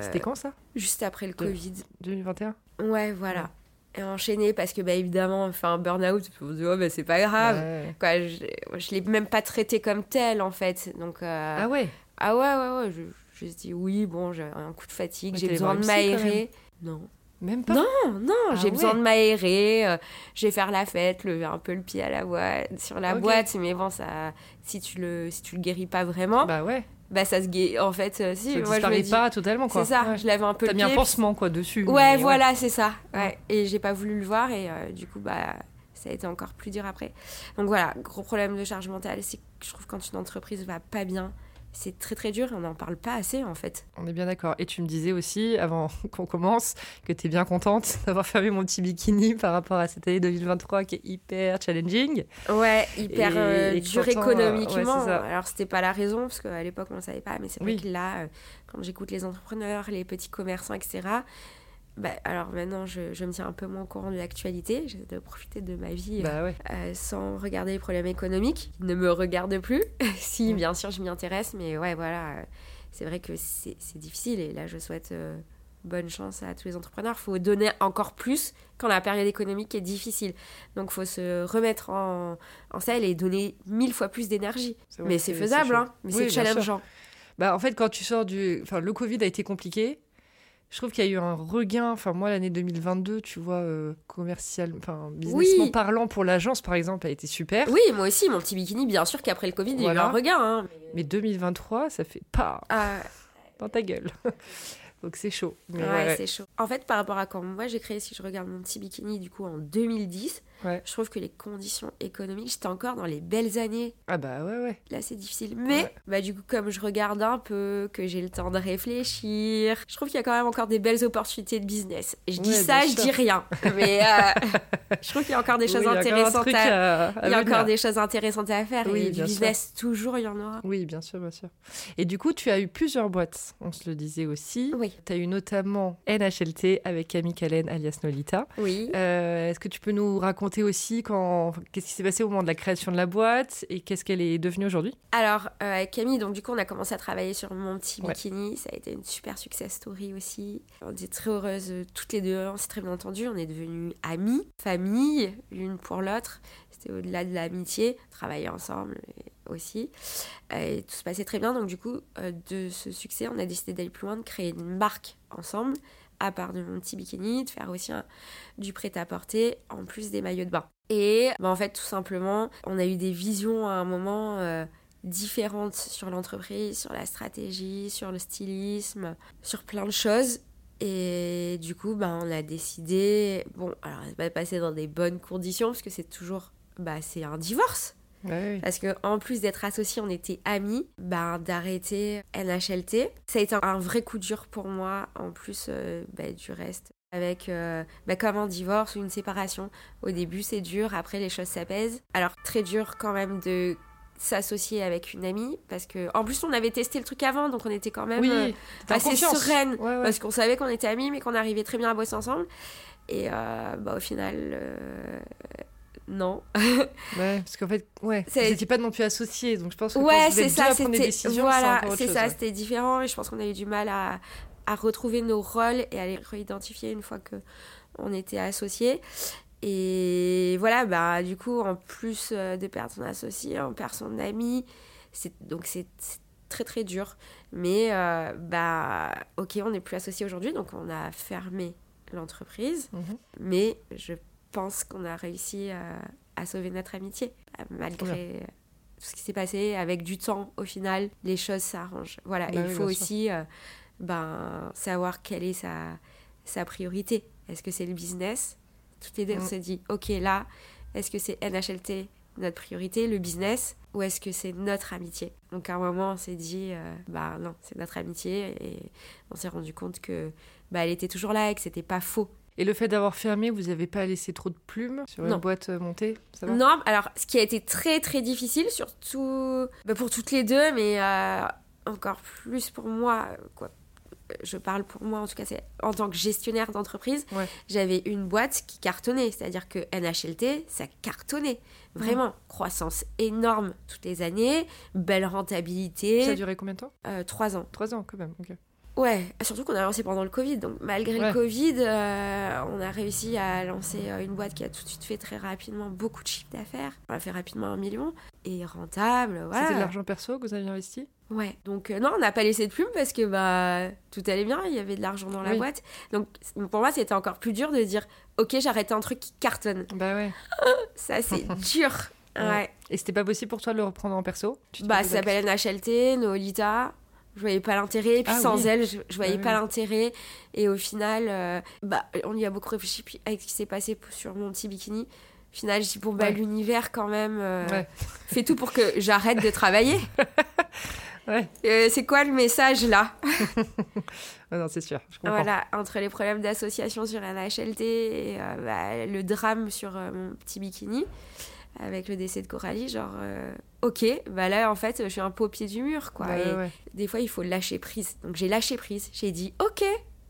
[SPEAKER 2] C'était quand ça?
[SPEAKER 3] Juste après le
[SPEAKER 2] De-
[SPEAKER 3] Covid.
[SPEAKER 2] 2021
[SPEAKER 3] Ouais, voilà. Et enchaîné parce que, bah, évidemment, enfin, un burn-out, on se dit, oh, bah, c'est pas grave.
[SPEAKER 2] Ouais.
[SPEAKER 3] Quoi, je, je l'ai même pas traité comme tel, en fait. Donc, euh,
[SPEAKER 2] Ah ouais?
[SPEAKER 3] Ah ouais, ouais, ouais. Je, je me suis dit, oui, bon, j'ai un coup de fatigue, j'ai besoin de m'aérer. Non.
[SPEAKER 2] Même pas
[SPEAKER 3] Non, non,
[SPEAKER 2] Ah
[SPEAKER 3] j'ai besoin de m'aérer, euh, je vais faire la fête, lever un peu le pied à la boîte, sur la boîte, mais bon, ça, si tu le, si tu le guéris pas vraiment, bah,
[SPEAKER 2] Bah ouais.
[SPEAKER 3] ça se guérit. En fait, euh, si,
[SPEAKER 2] Ça
[SPEAKER 3] moi je me dis,
[SPEAKER 2] pas totalement, quoi.
[SPEAKER 3] c'est ça,
[SPEAKER 2] Ouais.
[SPEAKER 3] je lève un peu
[SPEAKER 2] T'as mis un pansement, quoi, dessus.
[SPEAKER 3] Ouais, voilà, c'est ça. Ouais.
[SPEAKER 2] Ouais.
[SPEAKER 3] Et j'ai pas voulu le voir et euh, du coup, bah, ça a été encore plus dur après. Donc voilà, gros problème de charge mentale, c'est que je trouve quand une entreprise va pas bien, c'est très très dur on n'en parle pas assez en fait.
[SPEAKER 2] On est bien d'accord. Et tu me disais aussi, avant *laughs* qu'on commence, que tu es bien contente *laughs* d'avoir fermé mon petit bikini par rapport à cette année 2023 qui est hyper challenging.
[SPEAKER 3] Ouais, hyper
[SPEAKER 2] Et-
[SPEAKER 3] euh,
[SPEAKER 2] et
[SPEAKER 3] dur
[SPEAKER 2] euh,
[SPEAKER 3] économiquement.
[SPEAKER 2] ouais.
[SPEAKER 3] Alors c'était pas la raison parce qu'à l'époque on ne savait pas, mais c'est vrai
[SPEAKER 2] Oui.
[SPEAKER 3] que là, euh, quand j'écoute les entrepreneurs, les petits commerçants, etc. Bah, alors maintenant je, je me tiens un peu moins au courant de l'actualité, j'essaie de profiter de ma vie
[SPEAKER 2] Bah ouais.
[SPEAKER 3] euh, sans regarder les problèmes économiques, qui ne me regardent plus. *laughs* si bien sûr je m'y intéresse, mais ouais voilà, euh, c'est vrai que c'est difficile et là je souhaite euh, bonne chance à tous les entrepreneurs. Il faut donner encore plus quand la période économique est difficile. Donc il faut se remettre en, en selle et donner mille fois plus d'énergie. Mais c'est faisable, hein, mais
[SPEAKER 2] Oui,
[SPEAKER 3] c'est challengeant.
[SPEAKER 2] Bah, en fait, quand tu sors du. Enfin, le Covid a été compliqué. Je trouve qu'il y a eu un regain. Enfin, moi, l'année 2022, tu vois, euh, commercial. Enfin, businessment
[SPEAKER 3] Oui.
[SPEAKER 2] parlant pour l'agence, par exemple, a été super.
[SPEAKER 3] Oui, moi aussi, mon petit bikini, bien sûr qu'après le Covid, il y a eu un regain. hein.
[SPEAKER 2] Mais 2023, ça fait pas
[SPEAKER 3] Ah,
[SPEAKER 2] dans ta gueule. *laughs* Donc, c'est chaud. Mais
[SPEAKER 3] Ouais,
[SPEAKER 2] ouais, ouais.
[SPEAKER 3] c'est chaud. En fait, par rapport à quand moi j'ai créé, si je regarde mon petit bikini du coup en 2010,
[SPEAKER 2] Ouais.
[SPEAKER 3] je trouve que les conditions économiques, j'étais encore dans les belles années.
[SPEAKER 2] Ah, bah ouais, ouais.
[SPEAKER 3] Là, c'est difficile. Mais,
[SPEAKER 2] Ouais.
[SPEAKER 3] bah, du coup, comme je regarde un peu, que j'ai le temps de réfléchir, je trouve qu'il y a quand même encore des belles opportunités de business. Je dis
[SPEAKER 2] Ouais,
[SPEAKER 3] ça, je dis rien. *laughs* Mais euh, je trouve qu'il y a encore des choses intéressantes à...
[SPEAKER 2] à
[SPEAKER 3] Il y a encore des choses intéressantes à faire.
[SPEAKER 2] Oui,
[SPEAKER 3] et du
[SPEAKER 2] sûr.
[SPEAKER 3] business, toujours, il y en aura.
[SPEAKER 2] Oui, bien sûr, bien sûr. Et du coup, tu as eu plusieurs boîtes, on se le disait aussi.
[SPEAKER 3] Oui.
[SPEAKER 2] Tu as eu notamment NHLT avec Camille Callen alias Nolita.
[SPEAKER 3] Oui.
[SPEAKER 2] Euh, Est-ce que tu peux nous raconter aussi quand qu'est-ce qui s'est passé au moment de la création de la boîte et qu'est-ce qu'elle est devenue aujourd'hui
[SPEAKER 3] Alors, euh, avec Camille, donc du coup, on a commencé à travailler sur mon petit
[SPEAKER 2] Ouais.
[SPEAKER 3] bikini. Ça a été une super success story aussi. On était très heureuses euh, toutes les deux. On s'est très bien entendues. On est devenues amies, famille, l'une pour l'autre. C'était au-delà de l'amitié, travailler ensemble et- aussi. Euh, Et tout se passait très bien. Donc, du coup, euh, de ce succès, on a décidé d'aller plus loin, de créer une marque ensemble, à part de mon petit bikini, de faire aussi du prêt-à-porter, en plus des maillots de bain. Et bah, en fait, tout simplement, on a eu des visions à un moment. euh, différentes sur l'entreprise, sur la stratégie, sur le stylisme, sur plein de choses. Et du coup, bah, on a décidé, bon, alors va passer dans des bonnes conditions parce que c'est toujours, bah, c'est un divorce. Parce que en plus d'être associés, on était amis, bah, d'arrêter NHLT. Ça a été un vrai coup dur pour moi, en plus euh, bah, du reste avec euh, bah, comme un divorce ou une séparation. Au début, c'est dur, après les choses s'apaisent. Alors très dur quand même de s'associer avec une amie parce que en plus on avait testé le truc avant donc on était quand même
[SPEAKER 2] Oui,
[SPEAKER 3] euh, assez sereine
[SPEAKER 2] Ouais, ouais.
[SPEAKER 3] parce qu'on savait qu'on était amis mais qu'on arrivait très bien à bosser ensemble et euh, bah, au final euh, non
[SPEAKER 2] Ouais, parce qu'en fait, ouais, vous n'étiez pas non plus associés, donc je pense que
[SPEAKER 3] ouais c'est ça
[SPEAKER 2] à prendre des
[SPEAKER 3] c'était
[SPEAKER 2] décisions,
[SPEAKER 3] voilà
[SPEAKER 2] c'est
[SPEAKER 3] ça
[SPEAKER 2] ouais.
[SPEAKER 3] c'était différent et je pense qu'on a eu du mal à, à retrouver nos rôles et à les réidentifier une fois que on était associés et voilà bah du coup en plus euh, de perdre son associé on perd son ami c'est donc c'est c'est très très dur mais euh, bah ok on n'est plus associés aujourd'hui donc on a fermé l'entreprise
[SPEAKER 2] Mhm.
[SPEAKER 3] mais je pense qu'on a réussi à, à sauver notre amitié, euh, malgré euh, tout ce qui s'est passé. Avec du temps, au final, les choses s'arrangent. Voilà,
[SPEAKER 2] Bah
[SPEAKER 3] et il faut aussi euh, ben, savoir quelle est sa, sa priorité. Est-ce que c'est le business? Toutes les deux, on
[SPEAKER 2] Mm.
[SPEAKER 3] s'est dit, ok, là, est-ce que c'est NHLT notre priorité, le business, ou est-ce que c'est notre amitié? Donc à un moment, on s'est dit, euh, bah non, c'est notre amitié, et on s'est rendu compte que bah, elle était toujours là et que c'était pas faux.
[SPEAKER 2] Et le fait d'avoir fermé, vous n'avez pas laissé trop de plumes sur
[SPEAKER 3] Non.
[SPEAKER 2] une boîte euh, montée ça va?
[SPEAKER 3] Non, alors ce qui a été très très difficile, surtout bah, pour toutes les deux, mais euh, encore plus pour moi, quoi. Je parle pour moi, en tout cas, c'est en tant que gestionnaire d'entreprise,
[SPEAKER 2] Ouais.
[SPEAKER 3] j'avais une boîte qui cartonnait, c'est-à-dire que NHLT, ça cartonnait. Vraiment, croissance énorme toutes les années, belle
[SPEAKER 2] Ça a
[SPEAKER 3] rentabilité.
[SPEAKER 2] duré combien de temps?
[SPEAKER 3] Euh, trois ans.
[SPEAKER 2] Trois ans quand même. ok.
[SPEAKER 3] Ouais, surtout qu'on a lancé pendant le Covid. Donc, malgré
[SPEAKER 2] Ouais.
[SPEAKER 3] le Covid, euh, on a réussi à lancer euh, une boîte qui a tout de suite fait très rapidement beaucoup de chiffre d'affaires. On a fait rapidement un million et rentable. Voilà.
[SPEAKER 2] C'était de l'argent perso que vous aviez investi?
[SPEAKER 3] Ouais. Donc, euh, non, on n'a pas laissé de plume parce que bah, tout allait bien. Il y avait de l'argent dans la
[SPEAKER 2] Oui.
[SPEAKER 3] boîte. Donc, pour moi, c'était encore plus dur de dire Ok, j'arrête un truc qui cartonne.
[SPEAKER 2] Bah ouais. *laughs*
[SPEAKER 3] Ça, c'est *laughs* dur.
[SPEAKER 2] Ouais.
[SPEAKER 3] Ouais.
[SPEAKER 2] Et c'était pas possible pour toi de le reprendre en perso? Tu
[SPEAKER 3] Bah, ça s'appelle NHLT, Noolita. Je voyais pas l'intérêt. Puis
[SPEAKER 2] Ah
[SPEAKER 3] sans
[SPEAKER 2] oui.
[SPEAKER 3] elle, je, je voyais
[SPEAKER 2] Ah
[SPEAKER 3] pas
[SPEAKER 2] oui.
[SPEAKER 3] l'intérêt. Et au final, euh, bah, on y a beaucoup réfléchi. Puis avec ce qui s'est passé sur mon petit bikini, au final, je dis bon, bah,
[SPEAKER 2] Ouais.
[SPEAKER 3] l'univers, quand même, euh,
[SPEAKER 2] Ouais. *laughs*
[SPEAKER 3] fait tout pour que j'arrête de travailler. *laughs*
[SPEAKER 2] Ouais.
[SPEAKER 3] Euh, c'est quoi le message là? *laughs*
[SPEAKER 2] Ah non, c'est sûr, je comprends.
[SPEAKER 3] Voilà, entre les problèmes d'association sur NHLT et euh, bah, le drame sur mon petit bikini, avec le décès de Coralie, genre, euh, ok, bah là, en fait, je suis un peu au pied du mur, quoi.
[SPEAKER 2] Ouais,
[SPEAKER 3] Et
[SPEAKER 2] ouais,
[SPEAKER 3] des fois, il faut lâcher prise. Donc, j'ai lâché prise. J'ai dit, ok,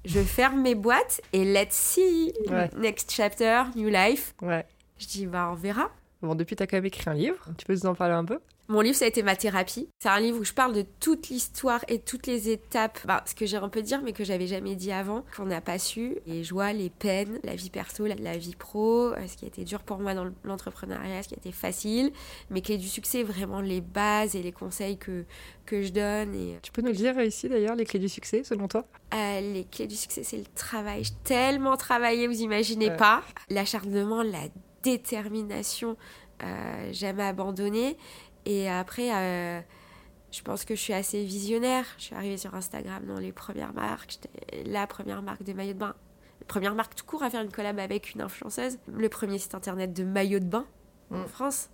[SPEAKER 3] je ferme mes boîtes et let's see.
[SPEAKER 2] Ouais.
[SPEAKER 3] Next chapter, new life.
[SPEAKER 2] Ouais.
[SPEAKER 3] Je dis, bah, on verra.
[SPEAKER 2] Bon, depuis, t'as quand même écrit un livre. Tu peux nous en parler un peu?
[SPEAKER 3] Mon livre, ça a été ma thérapie. C'est un livre où je parle de toute l'histoire et toutes les étapes, ce que j'ai un peu dire, mais que j'avais jamais dit avant, qu'on n'a pas su. Les joies, les peines, la vie perso, la, vie pro, euh, ce qui a été dur pour moi dans l'entrepreneuriat, ce qui a été facile. Mes clés du succès, vraiment les bases et les conseils que, que je donne. Et
[SPEAKER 2] Tu peux nous le dire ici d'ailleurs, les clés du succès, selon toi?
[SPEAKER 3] Euh, les clés du succès, c'est le travail. J'ai tellement travaillé, vous imaginez
[SPEAKER 2] Ouais.
[SPEAKER 3] pas. L'acharnement, la détermination, euh, jamais abandonné. Et après, euh, je pense que je suis assez visionnaire. Je suis arrivée sur Instagram dans les premières marques. J'étais la première marque de maillot de bain. La première marque tout court à faire une collab avec une influenceuse. Le premier site internet de maillot de bain en
[SPEAKER 2] Mm.
[SPEAKER 3] France.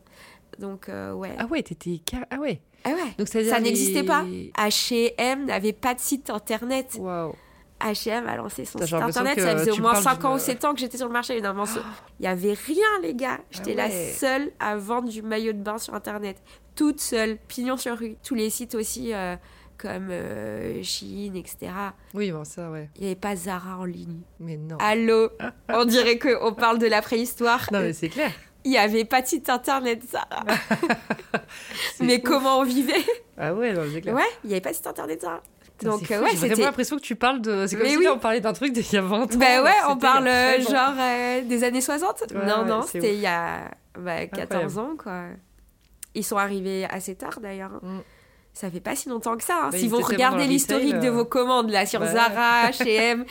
[SPEAKER 3] Donc, euh, ouais.
[SPEAKER 2] Ah ouais, t'étais... car- Ah ouais
[SPEAKER 3] Ah ouais.
[SPEAKER 2] Donc ça,
[SPEAKER 3] Ça n'existait pas. H&M n'avait pas de site internet.
[SPEAKER 2] Waouh
[SPEAKER 3] H&M a lancé son site internet, ça faisait au moins
[SPEAKER 2] parles
[SPEAKER 3] 5 ans ou 7 ans que j'étais sur le marché. *gasps* Il y avait rien, les gars. J'étais
[SPEAKER 2] Ah
[SPEAKER 3] la
[SPEAKER 2] ouais.
[SPEAKER 3] seule à vendre du maillot de bain sur internet. Toute seule, pignon sur rue. Tous les sites aussi, euh, comme euh, Shein, etc.
[SPEAKER 2] Oui, bon, ça, ouais.
[SPEAKER 3] Il n'y avait pas Zara en ligne.
[SPEAKER 2] Mais non.
[SPEAKER 3] Allô? *laughs* On dirait qu'on parle de la préhistoire.
[SPEAKER 2] Non, mais c'est clair.
[SPEAKER 3] Il n'y avait pas de site internet, Zara. *laughs* Mais comment on vivait?
[SPEAKER 2] Ah ouais, non, c'est clair.
[SPEAKER 3] Ouais, il n'y avait pas de site internet, Zara.
[SPEAKER 2] Putain,
[SPEAKER 3] Donc,
[SPEAKER 2] c'est
[SPEAKER 3] euh, ouais,
[SPEAKER 2] j'ai vraiment l'impression que tu parles de... C'est comme
[SPEAKER 3] Mais
[SPEAKER 2] si
[SPEAKER 3] oui.
[SPEAKER 2] on parlait d'un truc d'il y a 20 ans.
[SPEAKER 3] Ben ouais, on parle euh,
[SPEAKER 2] 13 ans.
[SPEAKER 3] genre euh, des années 60.
[SPEAKER 2] Ouais,
[SPEAKER 3] non,
[SPEAKER 2] ouais,
[SPEAKER 3] non, c'était il y a bah, 14
[SPEAKER 2] Incroyable.
[SPEAKER 3] ans, quoi. Ils sont arrivés assez tard, d'ailleurs. hein.
[SPEAKER 2] Mm.
[SPEAKER 3] Ça fait pas si longtemps que ça. hein.
[SPEAKER 2] Bah,
[SPEAKER 3] si vous regardez l'historique de
[SPEAKER 2] euh,
[SPEAKER 3] vos commandes, là, sur
[SPEAKER 2] bah.
[SPEAKER 3] Zara, *laughs* H&M,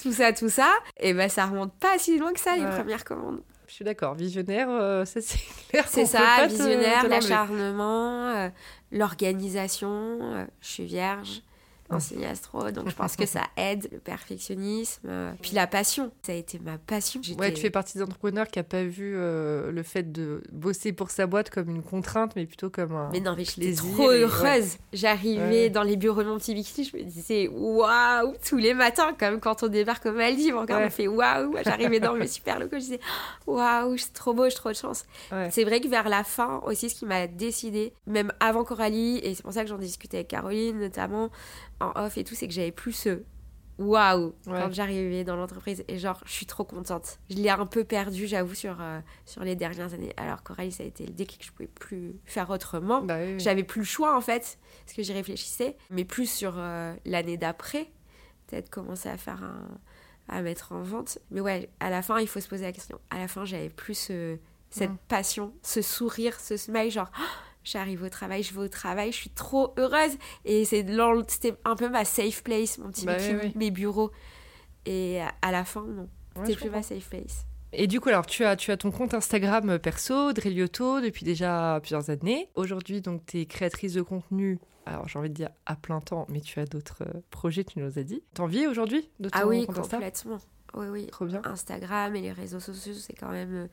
[SPEAKER 3] tout ça, tout ça, et ben ça remonte pas si loin que ça, les premières commandes.
[SPEAKER 2] Je suis d'accord, visionnaire, ça c'est *laughs* clair.
[SPEAKER 3] C'est ça, visionnaire, l'acharnement, l'organisation, je suis vierge, *laughs* enseigner astro, donc je pense que ça aide le perfectionnisme. euh, Puis la passion, ça a été ma passion.
[SPEAKER 2] Ouais, tu fais partie des entrepreneurs qui a pas vu euh, le fait de bosser pour sa boîte comme une contrainte, mais plutôt comme un.
[SPEAKER 3] Mais non, mais j'étais trop heureuse. J'arrivais
[SPEAKER 2] Ouais.
[SPEAKER 3] dans les bureaux de mon petit je me disais waouh tous les matins, comme quand on débarque au Maldives, regarde,
[SPEAKER 2] Ouais.
[SPEAKER 3] on fait waouh. J'arrivais dans mes *laughs* super locaux, je disais waouh, c'est trop beau, j'ai trop de chance. C'est vrai que vers la fin aussi, ce qui m'a décidé, même avant Coralie, et c'est pour ça que j'en discutais avec Caroline notamment en off et tout, c'est que j'avais plus ce waouh
[SPEAKER 2] Ouais.
[SPEAKER 3] quand j'arrivais dans l'entreprise et genre je suis trop contente. Je l'ai un peu perdu, j'avoue, sur, euh, sur les dernières années. Alors Coralie, ça a été le déclic, je pouvais plus faire autrement.
[SPEAKER 2] Bah oui, oui.
[SPEAKER 3] J'avais plus le choix en fait, parce que j'y réfléchissais, mais plus sur euh, l'année d'après, peut-être commencer à faire un. à mettre en vente. Mais ouais, à la fin, il faut se poser la question. À la fin, j'avais plus ce- cette
[SPEAKER 2] Mm.
[SPEAKER 3] passion, ce sourire, ce smile, genre. Oh, J'arrive au travail, je vais au travail, je suis trop heureuse. Et c'était un peu ma safe place, mon petit
[SPEAKER 2] Bah oui,
[SPEAKER 3] bikini,
[SPEAKER 2] oui.
[SPEAKER 3] mes bureaux. Et à- la fin, non.
[SPEAKER 2] Ouais,
[SPEAKER 3] C'était plus
[SPEAKER 2] comprends.
[SPEAKER 3] ma safe place.
[SPEAKER 2] Et du coup, alors, tu as, tu as ton compte Instagram euh, perso, Drelioto, depuis déjà plusieurs années. Aujourd'hui, donc, tu es créatrice de contenu. Alors, j'ai envie de dire à plein temps, mais tu as d'autres euh, projets, tu nous as dit. T'en vis aujourd'hui de ton
[SPEAKER 3] Ah oui,
[SPEAKER 2] compte Insta?
[SPEAKER 3] complètement. Oui, oui.
[SPEAKER 2] Trop bien.
[SPEAKER 3] Instagram et les réseaux sociaux, c'est quand même euh,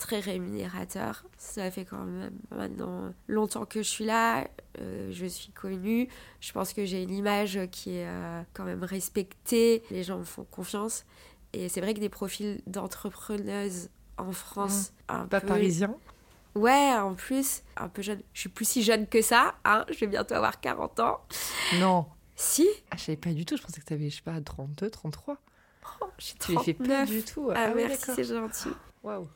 [SPEAKER 3] très rémunérateur. Ça fait quand même maintenant longtemps que je suis là, euh, je suis connue. Je pense que j'ai une image qui est euh, quand même respectée. Les gens me font confiance. Et c'est vrai que des profils d'entrepreneuses en France, un
[SPEAKER 2] Pas
[SPEAKER 3] peu...
[SPEAKER 2] parisien.
[SPEAKER 3] Ouais, en plus, un peu jeune. Je suis plus si jeune que ça, hein. Je vais bientôt avoir 40 ans.
[SPEAKER 2] Non.
[SPEAKER 3] Si,
[SPEAKER 2] Ah, je savais pas du tout. Je pensais que tu avais, je sais pas, 32, 33.
[SPEAKER 3] j'ai
[SPEAKER 2] Tu les fais pas
[SPEAKER 3] 39.
[SPEAKER 2] du tout.
[SPEAKER 3] Ah,
[SPEAKER 2] oui,
[SPEAKER 3] merci, c'est gentil.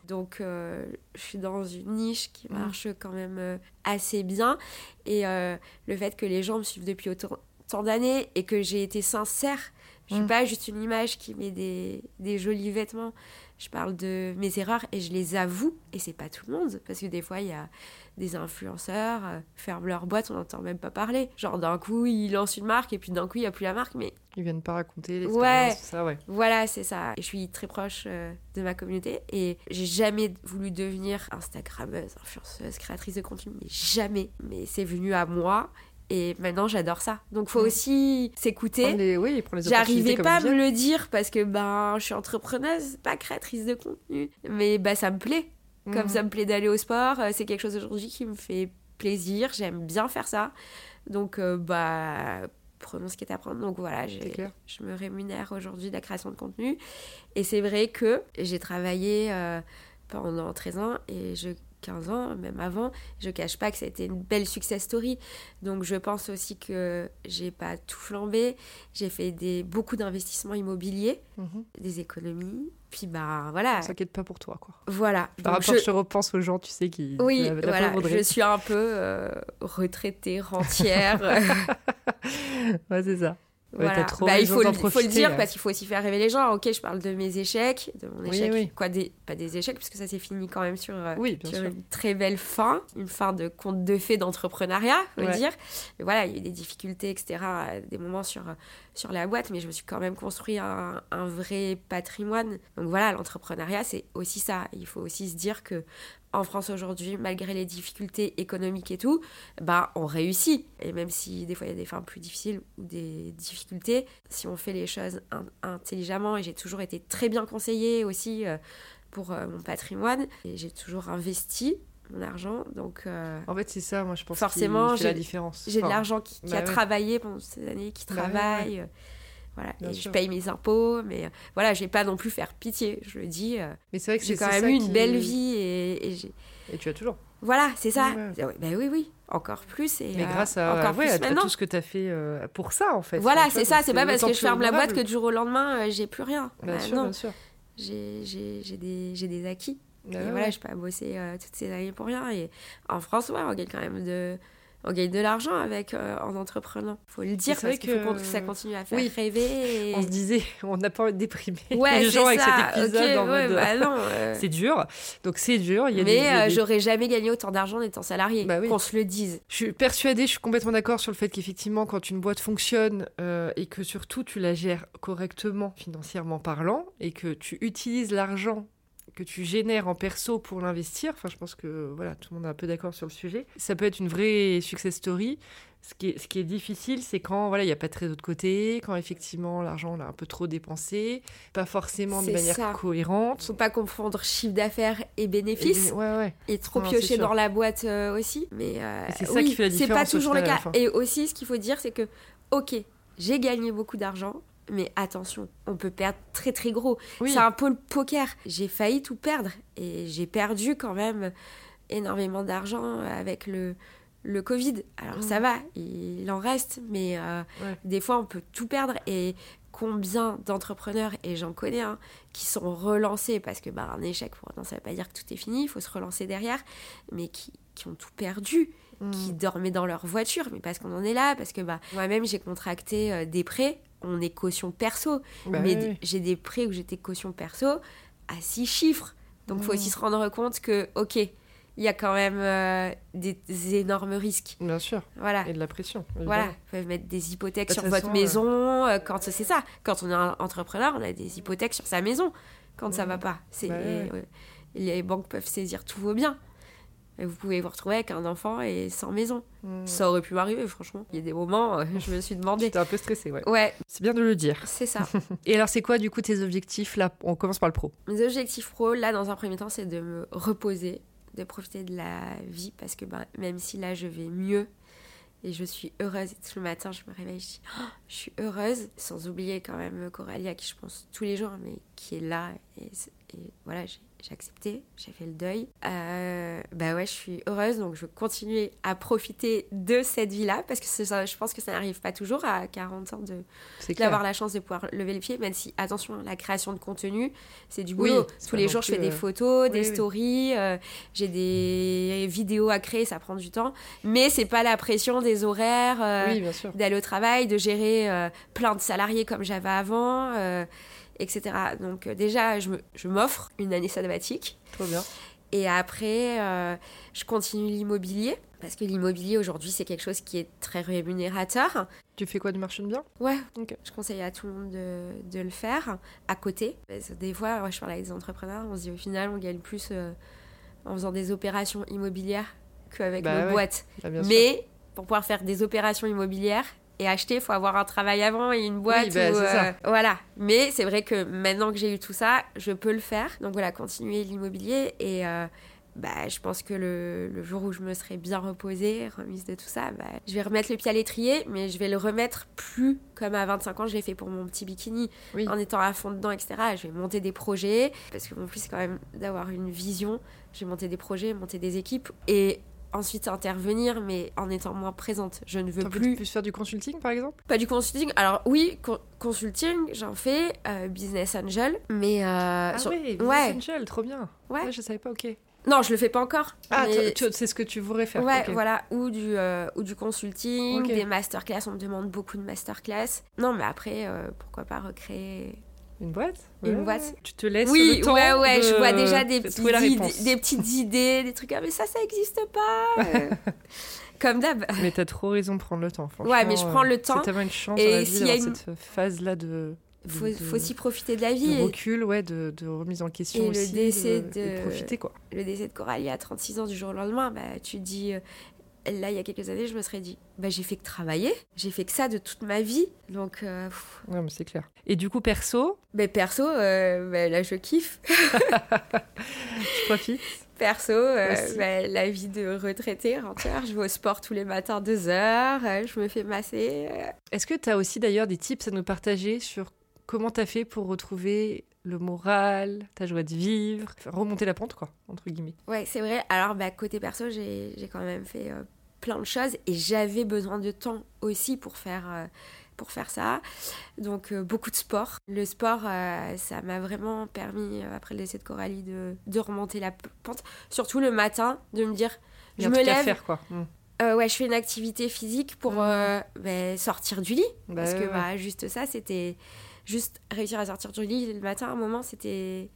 [SPEAKER 3] Donc, euh, je suis dans une niche qui
[SPEAKER 2] Mm.
[SPEAKER 3] marche quand même euh, assez bien. Et euh, le fait que les gens me suivent depuis autant tant d'années et que j'ai été sincère, je suis
[SPEAKER 2] Mm.
[SPEAKER 3] pas juste une image qui met des, des jolis vêtements. Je parle de mes erreurs et je les avoue. Et c'est pas tout le monde. Parce que des fois, il y a des influenceurs, ferment leur boîte, on n'entend même pas parler. Genre, d'un coup, ils lancent une marque et puis d'un coup, il n'y a plus la marque. Mais
[SPEAKER 2] Ils viennent pas raconter l'expérience,
[SPEAKER 3] Ouais.
[SPEAKER 2] ça, ouais.
[SPEAKER 3] voilà, c'est ça. Et je suis très proche euh, de ma communauté et j'ai jamais voulu devenir Instagrammeuse, influenceuse, créatrice de contenu, mais jamais. Mais c'est venu à moi et maintenant j'adore ça. Donc faut
[SPEAKER 2] Mm.
[SPEAKER 3] aussi s'écouter.
[SPEAKER 2] les- oui, prendre les
[SPEAKER 3] J'arrivais pas à me le dire parce que ben je suis entrepreneuse, pas créatrice de contenu, mais bah ça me plaît. Comme
[SPEAKER 2] Mhm.
[SPEAKER 3] ça me plaît d'aller au sport, euh, c'est quelque chose aujourd'hui qui me fait plaisir, j'aime bien faire ça. Donc euh, bah prenons ce qui est à prendre. Donc voilà, je me rémunère aujourd'hui de la création de contenu. Et c'est vrai que j'ai travaillé euh, pendant 13 ans et je 15 ans, même avant, je cache pas que ça a été une belle success story. Donc je pense aussi que j'ai pas tout flambé. J'ai fait des, beaucoup d'investissements immobiliers,
[SPEAKER 2] Mhm.
[SPEAKER 3] des économies. Puis bah voilà.
[SPEAKER 2] On s'inquiète pas pour toi, quoi.
[SPEAKER 3] Voilà.
[SPEAKER 2] Par rapport,
[SPEAKER 3] je-
[SPEAKER 2] je... repense aux gens, tu sais, qui.
[SPEAKER 3] Oui,
[SPEAKER 2] la, la
[SPEAKER 3] voilà, je suis un peu euh, retraitée, rentière. *laughs*
[SPEAKER 2] Ouais, c'est ça. Ouais,
[SPEAKER 3] Voilà.
[SPEAKER 2] t'as trop
[SPEAKER 3] Bah, il faut, le- faut le
[SPEAKER 2] profiter,
[SPEAKER 3] dire
[SPEAKER 2] là.
[SPEAKER 3] parce qu'il faut aussi faire rêver les gens. Ok, je parle de mes échecs, de mon échec.
[SPEAKER 2] oui.
[SPEAKER 3] Quoi, des, pas des échecs, parce que ça s'est fini quand même sur, euh,
[SPEAKER 2] Oui,
[SPEAKER 3] sur une très belle fin, une fin de conte de fées d'entrepreneuriat, faut le
[SPEAKER 2] Ouais.
[SPEAKER 3] dire. Mais voilà, il y a eu des difficultés, etc., à des moments sur, euh, sur la boîte, mais je me suis quand même construit un, vrai patrimoine. Donc voilà, l'entrepreneuriat, c'est aussi ça. Il faut aussi se dire que en France aujourd'hui, malgré les difficultés économiques et tout, bah on réussit. Et même si des fois il y a des fins plus difficiles ou des difficultés, si on fait les choses in- intelligemment, et j'ai toujours été très bien conseillée aussi euh, pour euh, mon patrimoine, et j'ai toujours investi mon argent, donc euh,
[SPEAKER 2] En fait, c'est ça, moi, je pense
[SPEAKER 3] Forcément,
[SPEAKER 2] fait la
[SPEAKER 3] j'ai-
[SPEAKER 2] différence.
[SPEAKER 3] j'ai de l'argent qui, qui
[SPEAKER 2] bah
[SPEAKER 3] a
[SPEAKER 2] ouais.
[SPEAKER 3] travaillé pendant ces années, qui
[SPEAKER 2] Bah ouais,
[SPEAKER 3] travaille. euh, Voilà,
[SPEAKER 2] Bien
[SPEAKER 3] et
[SPEAKER 2] sûr.
[SPEAKER 3] je paye mes impôts, mais euh, voilà, je vais pas non plus faire pitié, je le dis.
[SPEAKER 2] Mais c'est vrai que
[SPEAKER 3] j'ai quand même eu une
[SPEAKER 2] qui-
[SPEAKER 3] belle vie et, et j'ai
[SPEAKER 2] Et tu as toujours.
[SPEAKER 3] Voilà, c'est ça.
[SPEAKER 2] Ouais.
[SPEAKER 3] Ben oui, oui, encore plus. Et,
[SPEAKER 2] Mais grâce à,
[SPEAKER 3] encore
[SPEAKER 2] ouais,
[SPEAKER 3] plus
[SPEAKER 2] à- tout ce que tu as fait euh, pour ça, en fait.
[SPEAKER 3] Voilà, c'est ça. C'est pas parce que je ferme la boîte que du jour au lendemain, euh, j'ai plus rien.
[SPEAKER 2] Bien
[SPEAKER 3] Bah
[SPEAKER 2] sûr,
[SPEAKER 3] non,
[SPEAKER 2] bien sûr.
[SPEAKER 3] j'ai j'ai- j'ai des, j'ai des acquis. Et
[SPEAKER 2] ouais,
[SPEAKER 3] voilà, je peux pas bosser euh, toutes ces années pour rien. Et en France, ouais, on gagne quand même de, on gagne de l'argent avec euh, en entreprenant. Faut le dire parce
[SPEAKER 2] vrai
[SPEAKER 3] qu'il faut
[SPEAKER 2] que-
[SPEAKER 3] ça continue à faire
[SPEAKER 2] Oui.
[SPEAKER 3] rêver. Et...
[SPEAKER 2] On se disait, *laughs* on n'a pas envie de déprimer
[SPEAKER 3] ouais,
[SPEAKER 2] les gens avec cet épisode
[SPEAKER 3] ok,
[SPEAKER 2] en
[SPEAKER 3] ouais,
[SPEAKER 2] mode.
[SPEAKER 3] bah euh, *laughs*
[SPEAKER 2] C'est dur. Donc c'est dur. Il y a
[SPEAKER 3] Mais
[SPEAKER 2] des-
[SPEAKER 3] euh, j'aurais jamais gagné autant d'argent en étant salarié.
[SPEAKER 2] Bah oui.
[SPEAKER 3] Qu'on se le dise.
[SPEAKER 2] Je suis persuadée, je suis complètement d'accord sur le fait qu'effectivement, quand une boîte fonctionne euh, et que surtout tu la gères correctement, financièrement parlant, et que tu utilises l'argent que tu génères en perso pour l'investir, enfin je pense que voilà, tout le monde est un peu d'accord sur le sujet, ça peut être une vraie success story. Ce qui est, ce qui est difficile, c'est quand voilà, il n'y a pas de trésor de côté, quand effectivement l'argent on l'a un peu trop dépensé, pas forcément de manière
[SPEAKER 3] ça.
[SPEAKER 2] cohérente.
[SPEAKER 3] Faut pas confondre chiffre d'affaires et
[SPEAKER 2] Et-
[SPEAKER 3] bénéfices.
[SPEAKER 2] ouais, ouais.
[SPEAKER 3] Et trop
[SPEAKER 2] Non,
[SPEAKER 3] piocher dans la boîte euh, aussi. Mais euh,
[SPEAKER 2] c'est ça
[SPEAKER 3] oui,
[SPEAKER 2] qui fait la
[SPEAKER 3] C'est pas
[SPEAKER 2] différence
[SPEAKER 3] toujours le cas. Et aussi, ce qu'il faut dire, c'est que, ok, j'ai gagné beaucoup d'argent, mais attention, on peut perdre très très gros.
[SPEAKER 2] Oui.
[SPEAKER 3] C'est un peu le poker. J'ai failli tout perdre et j'ai perdu quand même énormément d'argent avec le, le Covid. Alors ça va, il en reste, mais euh,
[SPEAKER 2] Ouais.
[SPEAKER 3] des fois on peut tout perdre. Et combien d'entrepreneurs, et j'en connais un, qui sont relancés? Parce que bah, un échec, pour autant, ça veut pas dire que tout est fini, il faut se relancer derrière, mais qui, qui ont tout perdu qui dormaient dans leur voiture, mais parce qu'on en est là, parce que bah, moi-même j'ai contracté euh, des prêts, on est caution perso,
[SPEAKER 2] Bah
[SPEAKER 3] mais
[SPEAKER 2] oui,
[SPEAKER 3] j'ai des prêts où j'étais caution perso à six chiffres. Donc il faut aussi se rendre compte que, ok, il y a quand même euh, des, énormes risques.
[SPEAKER 2] Bien sûr.
[SPEAKER 3] Voilà.
[SPEAKER 2] Et de la pression.
[SPEAKER 3] Voilà, ils peuvent mettre des hypothèques
[SPEAKER 2] De
[SPEAKER 3] sur votre maison. euh, quand c'est ça, quand on est un entrepreneur, on a des hypothèques sur sa maison. Quand ça
[SPEAKER 2] Mhm.
[SPEAKER 3] va pas, c'est
[SPEAKER 2] Bah ouais.
[SPEAKER 3] les banques peuvent saisir tous vos biens. Et vous pouvez vous retrouver avec un enfant et sans maison.
[SPEAKER 2] Mm.
[SPEAKER 3] Ça aurait pu m'arriver, franchement. Il y a des moments, euh, je me suis demandé.
[SPEAKER 2] J'étais un peu stressée, ouais.
[SPEAKER 3] Ouais,
[SPEAKER 2] C'est bien de le dire.
[SPEAKER 3] c'est ça. *laughs*
[SPEAKER 2] Et alors, c'est quoi du coup tes objectifs là? On commence par le pro.
[SPEAKER 3] Mes objectifs pro, là, dans un premier temps, c'est de me reposer, de profiter de la vie, parce que ben, même si là, je vais mieux et je suis heureuse, et tout le matin, je me réveille, je dis, Oh, je suis heureuse, sans oublier quand même Coralie, à qui je pense tous les jours, mais qui est là, et, et voilà, j'ai j'ai accepté, j'ai fait le deuil. Euh, bah ouais, je suis heureuse, donc je veux continuer à profiter de cette vie-là, parce que je pense que ça n'arrive pas toujours à 40 ans d'avoir la chance de pouvoir lever le pied, même si, attention, la création de contenu, c'est du
[SPEAKER 2] Oui,
[SPEAKER 3] boulot.
[SPEAKER 2] c'est
[SPEAKER 3] Tous les jours, je fais des
[SPEAKER 2] euh,
[SPEAKER 3] photos, des
[SPEAKER 2] oui, oui.
[SPEAKER 3] stories, euh, j'ai des vidéos à créer, ça prend du temps. Mais c'est pas la pression des horaires, euh,
[SPEAKER 2] Oui,
[SPEAKER 3] d'aller au travail, de gérer plein de salariés comme j'avais avant, etc. Donc, euh, déjà, je m'offre une année sabbatique.
[SPEAKER 2] Trop bien.
[SPEAKER 3] Et après, euh, je continue l'immobilier. Parce que l'immobilier aujourd'hui, c'est quelque chose qui est très rémunérateur.
[SPEAKER 2] Tu fais quoi du marchand de biens?
[SPEAKER 3] Ouais,
[SPEAKER 2] Ok.
[SPEAKER 3] je conseille à tout le monde de, de le faire à côté. Parce que des fois, ouais, je parle avec des entrepreneurs, on se dit au final, on gagne plus euh, en faisant des opérations immobilières qu'avec
[SPEAKER 2] Bah
[SPEAKER 3] nos
[SPEAKER 2] ouais,
[SPEAKER 3] boîtes.
[SPEAKER 2] Bah.
[SPEAKER 3] Mais pour pouvoir faire des opérations immobilières et acheter, il faut avoir un travail avant et une boîte.
[SPEAKER 2] bah,
[SPEAKER 3] où, euh, voilà. Mais c'est vrai que maintenant que j'ai eu tout ça, je peux le faire. Donc voilà, continuer l'immobilier et. euh, bah, je pense que le, le jour où je me serai bien reposée, remise de tout ça, bah, je vais remettre le pied à l'étrier, mais je vais le remettre plus comme à 25 ans, je l'ai fait pour mon petit bikini,
[SPEAKER 2] Oui.
[SPEAKER 3] en étant à fond dedans, etc. Je vais monter des projets, parce que mon plus, c'est quand même d'avoir une vision. Je vais monter des projets, monter des équipes, et ensuite intervenir, mais en étant moins présente. Je ne veux plus
[SPEAKER 2] plus faire du consulting par exemple?
[SPEAKER 3] Pas du consulting. Alors oui, co- consulting, j'en fais, euh, business angel, mais euh,
[SPEAKER 2] Ah
[SPEAKER 3] sur-
[SPEAKER 2] oui,
[SPEAKER 3] ouais.
[SPEAKER 2] Business Angel, trop bien.
[SPEAKER 3] Ouais.
[SPEAKER 2] Ouais, je savais pas, ok.
[SPEAKER 3] non, je le fais pas encore.
[SPEAKER 2] Ah,
[SPEAKER 3] mais-
[SPEAKER 2] c'est ce que tu voudrais faire.
[SPEAKER 3] Ouais, voilà, ou du, euh, ou du consulting, des masterclass, on me demande beaucoup de masterclass. Non, mais après, euh, pourquoi pas recréer
[SPEAKER 2] Une boîte
[SPEAKER 3] Une boîte.
[SPEAKER 2] Tu te laisses
[SPEAKER 3] Oui,
[SPEAKER 2] le temps
[SPEAKER 3] ouais, ouais,
[SPEAKER 2] de-
[SPEAKER 3] je vois déjà des,
[SPEAKER 2] de
[SPEAKER 3] des petites *laughs* idées, des trucs, ah, mais ça, ça existe pas. *laughs* euh. Comme d'hab.
[SPEAKER 2] Mais t'as trop raison de prendre le temps, franchement.
[SPEAKER 3] Ouais, mais je prends
[SPEAKER 2] euh,
[SPEAKER 3] le temps.
[SPEAKER 2] C'est tellement une chance
[SPEAKER 3] Et
[SPEAKER 2] dans la vie
[SPEAKER 3] s'il y a une-
[SPEAKER 2] cette phase-là de, de-
[SPEAKER 3] Faut,
[SPEAKER 2] de-
[SPEAKER 3] faut aussi profiter de la
[SPEAKER 2] de
[SPEAKER 3] vie. et
[SPEAKER 2] recul, ouais, de, de remise en question
[SPEAKER 3] Et le
[SPEAKER 2] aussi.
[SPEAKER 3] décès
[SPEAKER 2] de,
[SPEAKER 3] de-
[SPEAKER 2] profiter, quoi.
[SPEAKER 3] le décès de Coralie à 36 ans du jour au lendemain, bah, tu te dis, euh, là, il y a quelques années, je me serais dit, bah, j'ai fait que travailler, j'ai fait que ça de toute ma vie. Donc, euh.
[SPEAKER 2] Ouais, mais c'est clair. Et du coup, perso,
[SPEAKER 3] mais perso, euh, bah, là, je kiffe. *laughs*
[SPEAKER 2] je profite.
[SPEAKER 3] Perso, euh, bah, la vie de retraité entière. Je vais au sport tous les matins deux heures, euh, je me fais masser. euh.
[SPEAKER 2] Est-ce que tu as aussi d'ailleurs des tips à nous partager sur comment tu as fait pour retrouver le moral, ta joie de vivre, remonter la pente, quoi, entre guillemets?
[SPEAKER 3] Ouais, c'est vrai. Alors, bah, côté perso, j'ai j'ai quand même fait euh, plein de choses et j'avais besoin de temps aussi pour faire, euh, pour faire ça. Donc, euh, beaucoup de sport. Le sport, euh, ça m'a vraiment permis, euh, après le décès de Coralie, de, de remonter la pente. Surtout le matin, de me dire, je me lève,
[SPEAKER 2] faire, quoi. Mm.
[SPEAKER 3] ouais, je fais une activité physique pour euh, bah, sortir du lit.
[SPEAKER 2] Bah,
[SPEAKER 3] Parce que bah, juste ça, c'était juste réussir à sortir du lit le matin, à un moment, c'était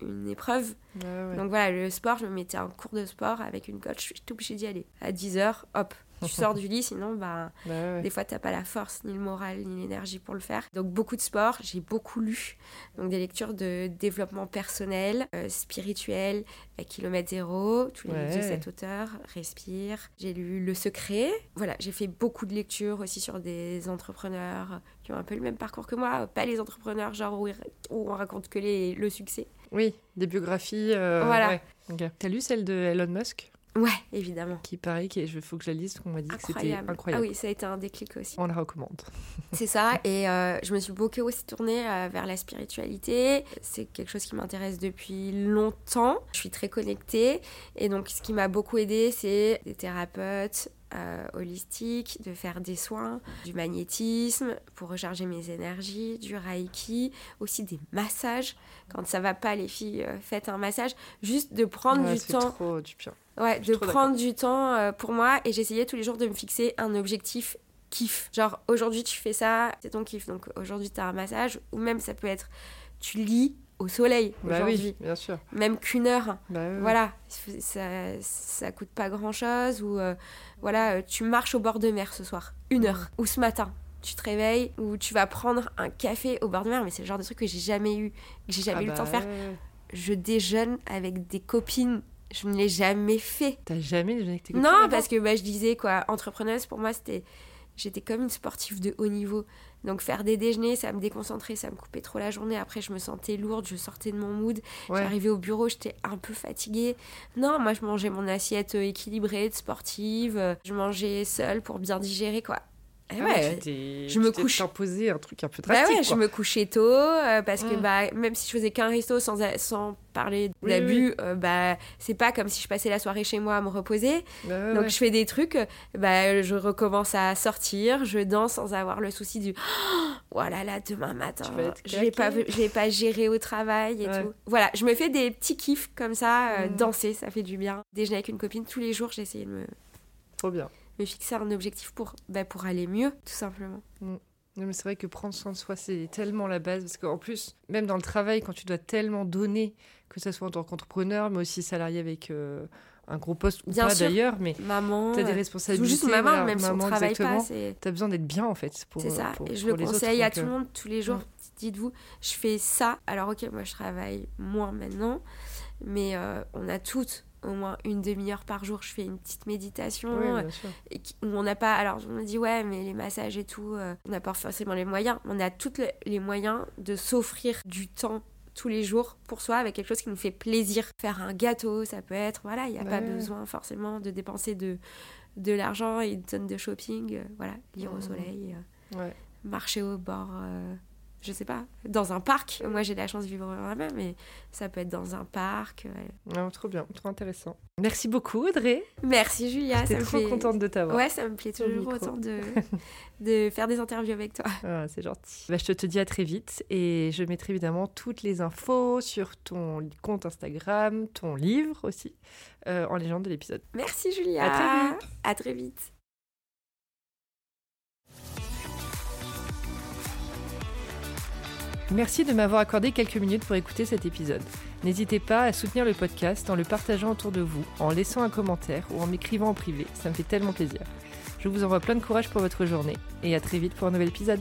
[SPEAKER 3] une épreuve.
[SPEAKER 2] Ouais, ouais.
[SPEAKER 3] Donc voilà, le sport, je me mettais en cours de sport avec une coach, je suis tout obligée d'y aller. À 10h, hop, tu *laughs* sors du lit, sinon, bah,
[SPEAKER 2] Bah ouais,
[SPEAKER 3] des fois, t'as pas la force, ni le moral, ni l'énergie pour le faire. Donc, beaucoup de sport. J'ai beaucoup lu. Donc, des lectures de développement personnel, euh, spirituel, à kilomètre zéro, tous les livres de cet auteur, Respire. J'ai lu Le Secret. Voilà, j'ai fait beaucoup de lectures aussi sur des entrepreneurs qui ont un peu le même parcours que moi. Pas les entrepreneurs, genre où, où on raconte que les, le succès.
[SPEAKER 2] Oui, des biographies. euh,
[SPEAKER 3] Voilà.
[SPEAKER 2] ouais. T'as lu celle de Elon Musk?
[SPEAKER 3] Ouais, évidemment.
[SPEAKER 2] Qui pareil, il faut que je la lise, parce qu'on m'a dit que c'était
[SPEAKER 3] Incroyable.
[SPEAKER 2] incroyable.
[SPEAKER 3] Ah oui, ça a été un déclic aussi.
[SPEAKER 2] On la recommande. *laughs*
[SPEAKER 3] C'est ça, et euh, je me suis beaucoup aussi tournée euh, vers la spiritualité. C'est quelque chose qui m'intéresse depuis longtemps. Je suis très connectée, et donc ce qui m'a beaucoup aidée, c'est des thérapeutes euh, holistiques, de faire des soins, du magnétisme pour recharger mes énergies, du reiki, aussi des massages. Quand ça va pas, les filles, euh, faites un massage. Juste de prendre
[SPEAKER 2] Ouais,
[SPEAKER 3] du temps.
[SPEAKER 2] trop du bien.
[SPEAKER 3] Ouais, de prendre du temps euh, pour moi et j'essayais tous les jours de me fixer un objectif kiff. Genre aujourd'hui tu fais ça, c'est ton kiff. Donc aujourd'hui tu as un massage ou même ça peut être tu lis au soleil
[SPEAKER 2] Bah
[SPEAKER 3] aujourd'hui.
[SPEAKER 2] oui, bien sûr.
[SPEAKER 3] Même qu'une heure.
[SPEAKER 2] Bah.
[SPEAKER 3] Voilà, ça, ça coûte pas grand chose ou euh, voilà, euh, tu marches au bord de mer ce soir, une heure ou ce matin. Tu te réveilles ou tu vas prendre un café au bord de mer, mais c'est le genre de truc que j'ai jamais eu, que j'ai jamais
[SPEAKER 2] Ah
[SPEAKER 3] eu le
[SPEAKER 2] bah
[SPEAKER 3] temps de faire.
[SPEAKER 2] ouais, ouais.
[SPEAKER 3] Je déjeune avec des copines, je ne l'ai jamais fait.
[SPEAKER 2] T'as jamais déjeuné avec tes copines
[SPEAKER 3] Non, parce que bah, je disais quoi, entrepreneuse pour moi c'était j'étais comme une sportive de haut niveau. Donc faire des déjeuners, ça me déconcentrait, ça me coupait trop la journée. Après, je me sentais lourde, je sortais de mon mood.
[SPEAKER 2] Ouais.
[SPEAKER 3] J'arrivais au bureau, j'étais un peu fatiguée. Non, moi je mangeais mon assiette euh, équilibrée, de sportive. euh, Je mangeais seule pour bien digérer quoi.
[SPEAKER 2] Ah
[SPEAKER 3] ouais,
[SPEAKER 2] tu t'es-
[SPEAKER 3] je me couche.
[SPEAKER 2] imposé un truc un peu
[SPEAKER 3] bah
[SPEAKER 2] drastique.
[SPEAKER 3] je me couchais tôt euh, parce que
[SPEAKER 2] Mm.
[SPEAKER 3] bah même si je faisais qu'un resto sans, sans parler
[SPEAKER 2] Oui,
[SPEAKER 3] d'abus, euh, bah c'est pas comme si je passais la soirée chez moi à me reposer.
[SPEAKER 2] Bah
[SPEAKER 3] Donc
[SPEAKER 2] ouais.
[SPEAKER 3] je fais des trucs, bah, je recommence à sortir, je danse sans avoir le souci du oh là là demain matin je vais pas
[SPEAKER 2] claquée.
[SPEAKER 3] je vais pas gérer au travail et
[SPEAKER 2] Ouais.
[SPEAKER 3] tout. Voilà, je me fais des petits kiffs comme ça, euh,
[SPEAKER 2] Mhm.
[SPEAKER 3] danser ça fait du bien. Déjeuner avec une copine tous les jours, j'essaie de me,
[SPEAKER 2] Trop bien.
[SPEAKER 3] Me fixer un objectif pour bah, pour aller mieux tout simplement.
[SPEAKER 2] Non, mais c'est vrai que prendre soin de soi, c'est tellement la base. Parce qu'en plus, même dans le travail, quand tu dois tellement donner, que ce soit en tant qu'entrepreneur, mais aussi salarié avec euh, un gros poste ou
[SPEAKER 3] Bien
[SPEAKER 2] pas d'ailleurs, mais
[SPEAKER 3] Maman,
[SPEAKER 2] tu as des
[SPEAKER 3] ou
[SPEAKER 2] responsabilités.
[SPEAKER 3] juste maman
[SPEAKER 2] voilà,
[SPEAKER 3] même si on
[SPEAKER 2] maman,
[SPEAKER 3] travaille pas,
[SPEAKER 2] T'as besoin d'être bien en fait.
[SPEAKER 3] C'est ça,
[SPEAKER 2] pour-
[SPEAKER 3] et je le
[SPEAKER 2] autres,
[SPEAKER 3] conseille à
[SPEAKER 2] donc,
[SPEAKER 3] tout le
[SPEAKER 2] euh,
[SPEAKER 3] monde tous les jours.
[SPEAKER 2] mm.
[SPEAKER 3] Dites-vous, je fais ça. Alors ok, moi je travaille moins maintenant, mais euh, on a toutes au moins une demi-heure par jour. Je fais une petite méditation
[SPEAKER 2] Oui,
[SPEAKER 3] euh, et qui- où on n'a pas. Alors on me dit ouais, mais les massages et tout, euh, on n'a pas forcément les moyens. On a tous les moyens de s'offrir du temps tous les jours pour soi avec quelque chose qui nous fait plaisir. Faire un gâteau, ça peut être. Voilà, il n'y a pas besoin forcément de dépenser de de l'argent et une tonne de shopping. euh, voilà, lire au
[SPEAKER 2] Mhm.
[SPEAKER 3] soleil. euh,
[SPEAKER 2] Ouais.
[SPEAKER 3] marcher au bord, je sais pas, dans un parc. Moi, j'ai la chance de vivre vraiment, mais ça peut être dans un parc.
[SPEAKER 2] Non, trop bien, trop intéressant. Merci beaucoup, Audrey.
[SPEAKER 3] Merci Julia,
[SPEAKER 2] J'étais
[SPEAKER 3] me
[SPEAKER 2] trop
[SPEAKER 3] fait...
[SPEAKER 2] contente de t'avoir.
[SPEAKER 3] Ouais, ça me plaît toujours autant de, *laughs* de faire des interviews avec toi.
[SPEAKER 2] Ah, c'est gentil. Bah, je te, te dis à très vite et je mettrai évidemment toutes les infos sur ton compte Instagram, ton livre aussi, euh, en légende de l'épisode.
[SPEAKER 3] Merci Julia.
[SPEAKER 2] À très vite.
[SPEAKER 3] À très vite.
[SPEAKER 2] Merci de m'avoir accordé quelques minutes pour écouter cet épisode. N'hésitez pas à soutenir le podcast en le partageant autour de vous, en laissant un commentaire ou en m'écrivant en privé, ça me fait tellement plaisir. Je vous envoie plein de courage pour votre journée et à très vite pour un nouvel épisode.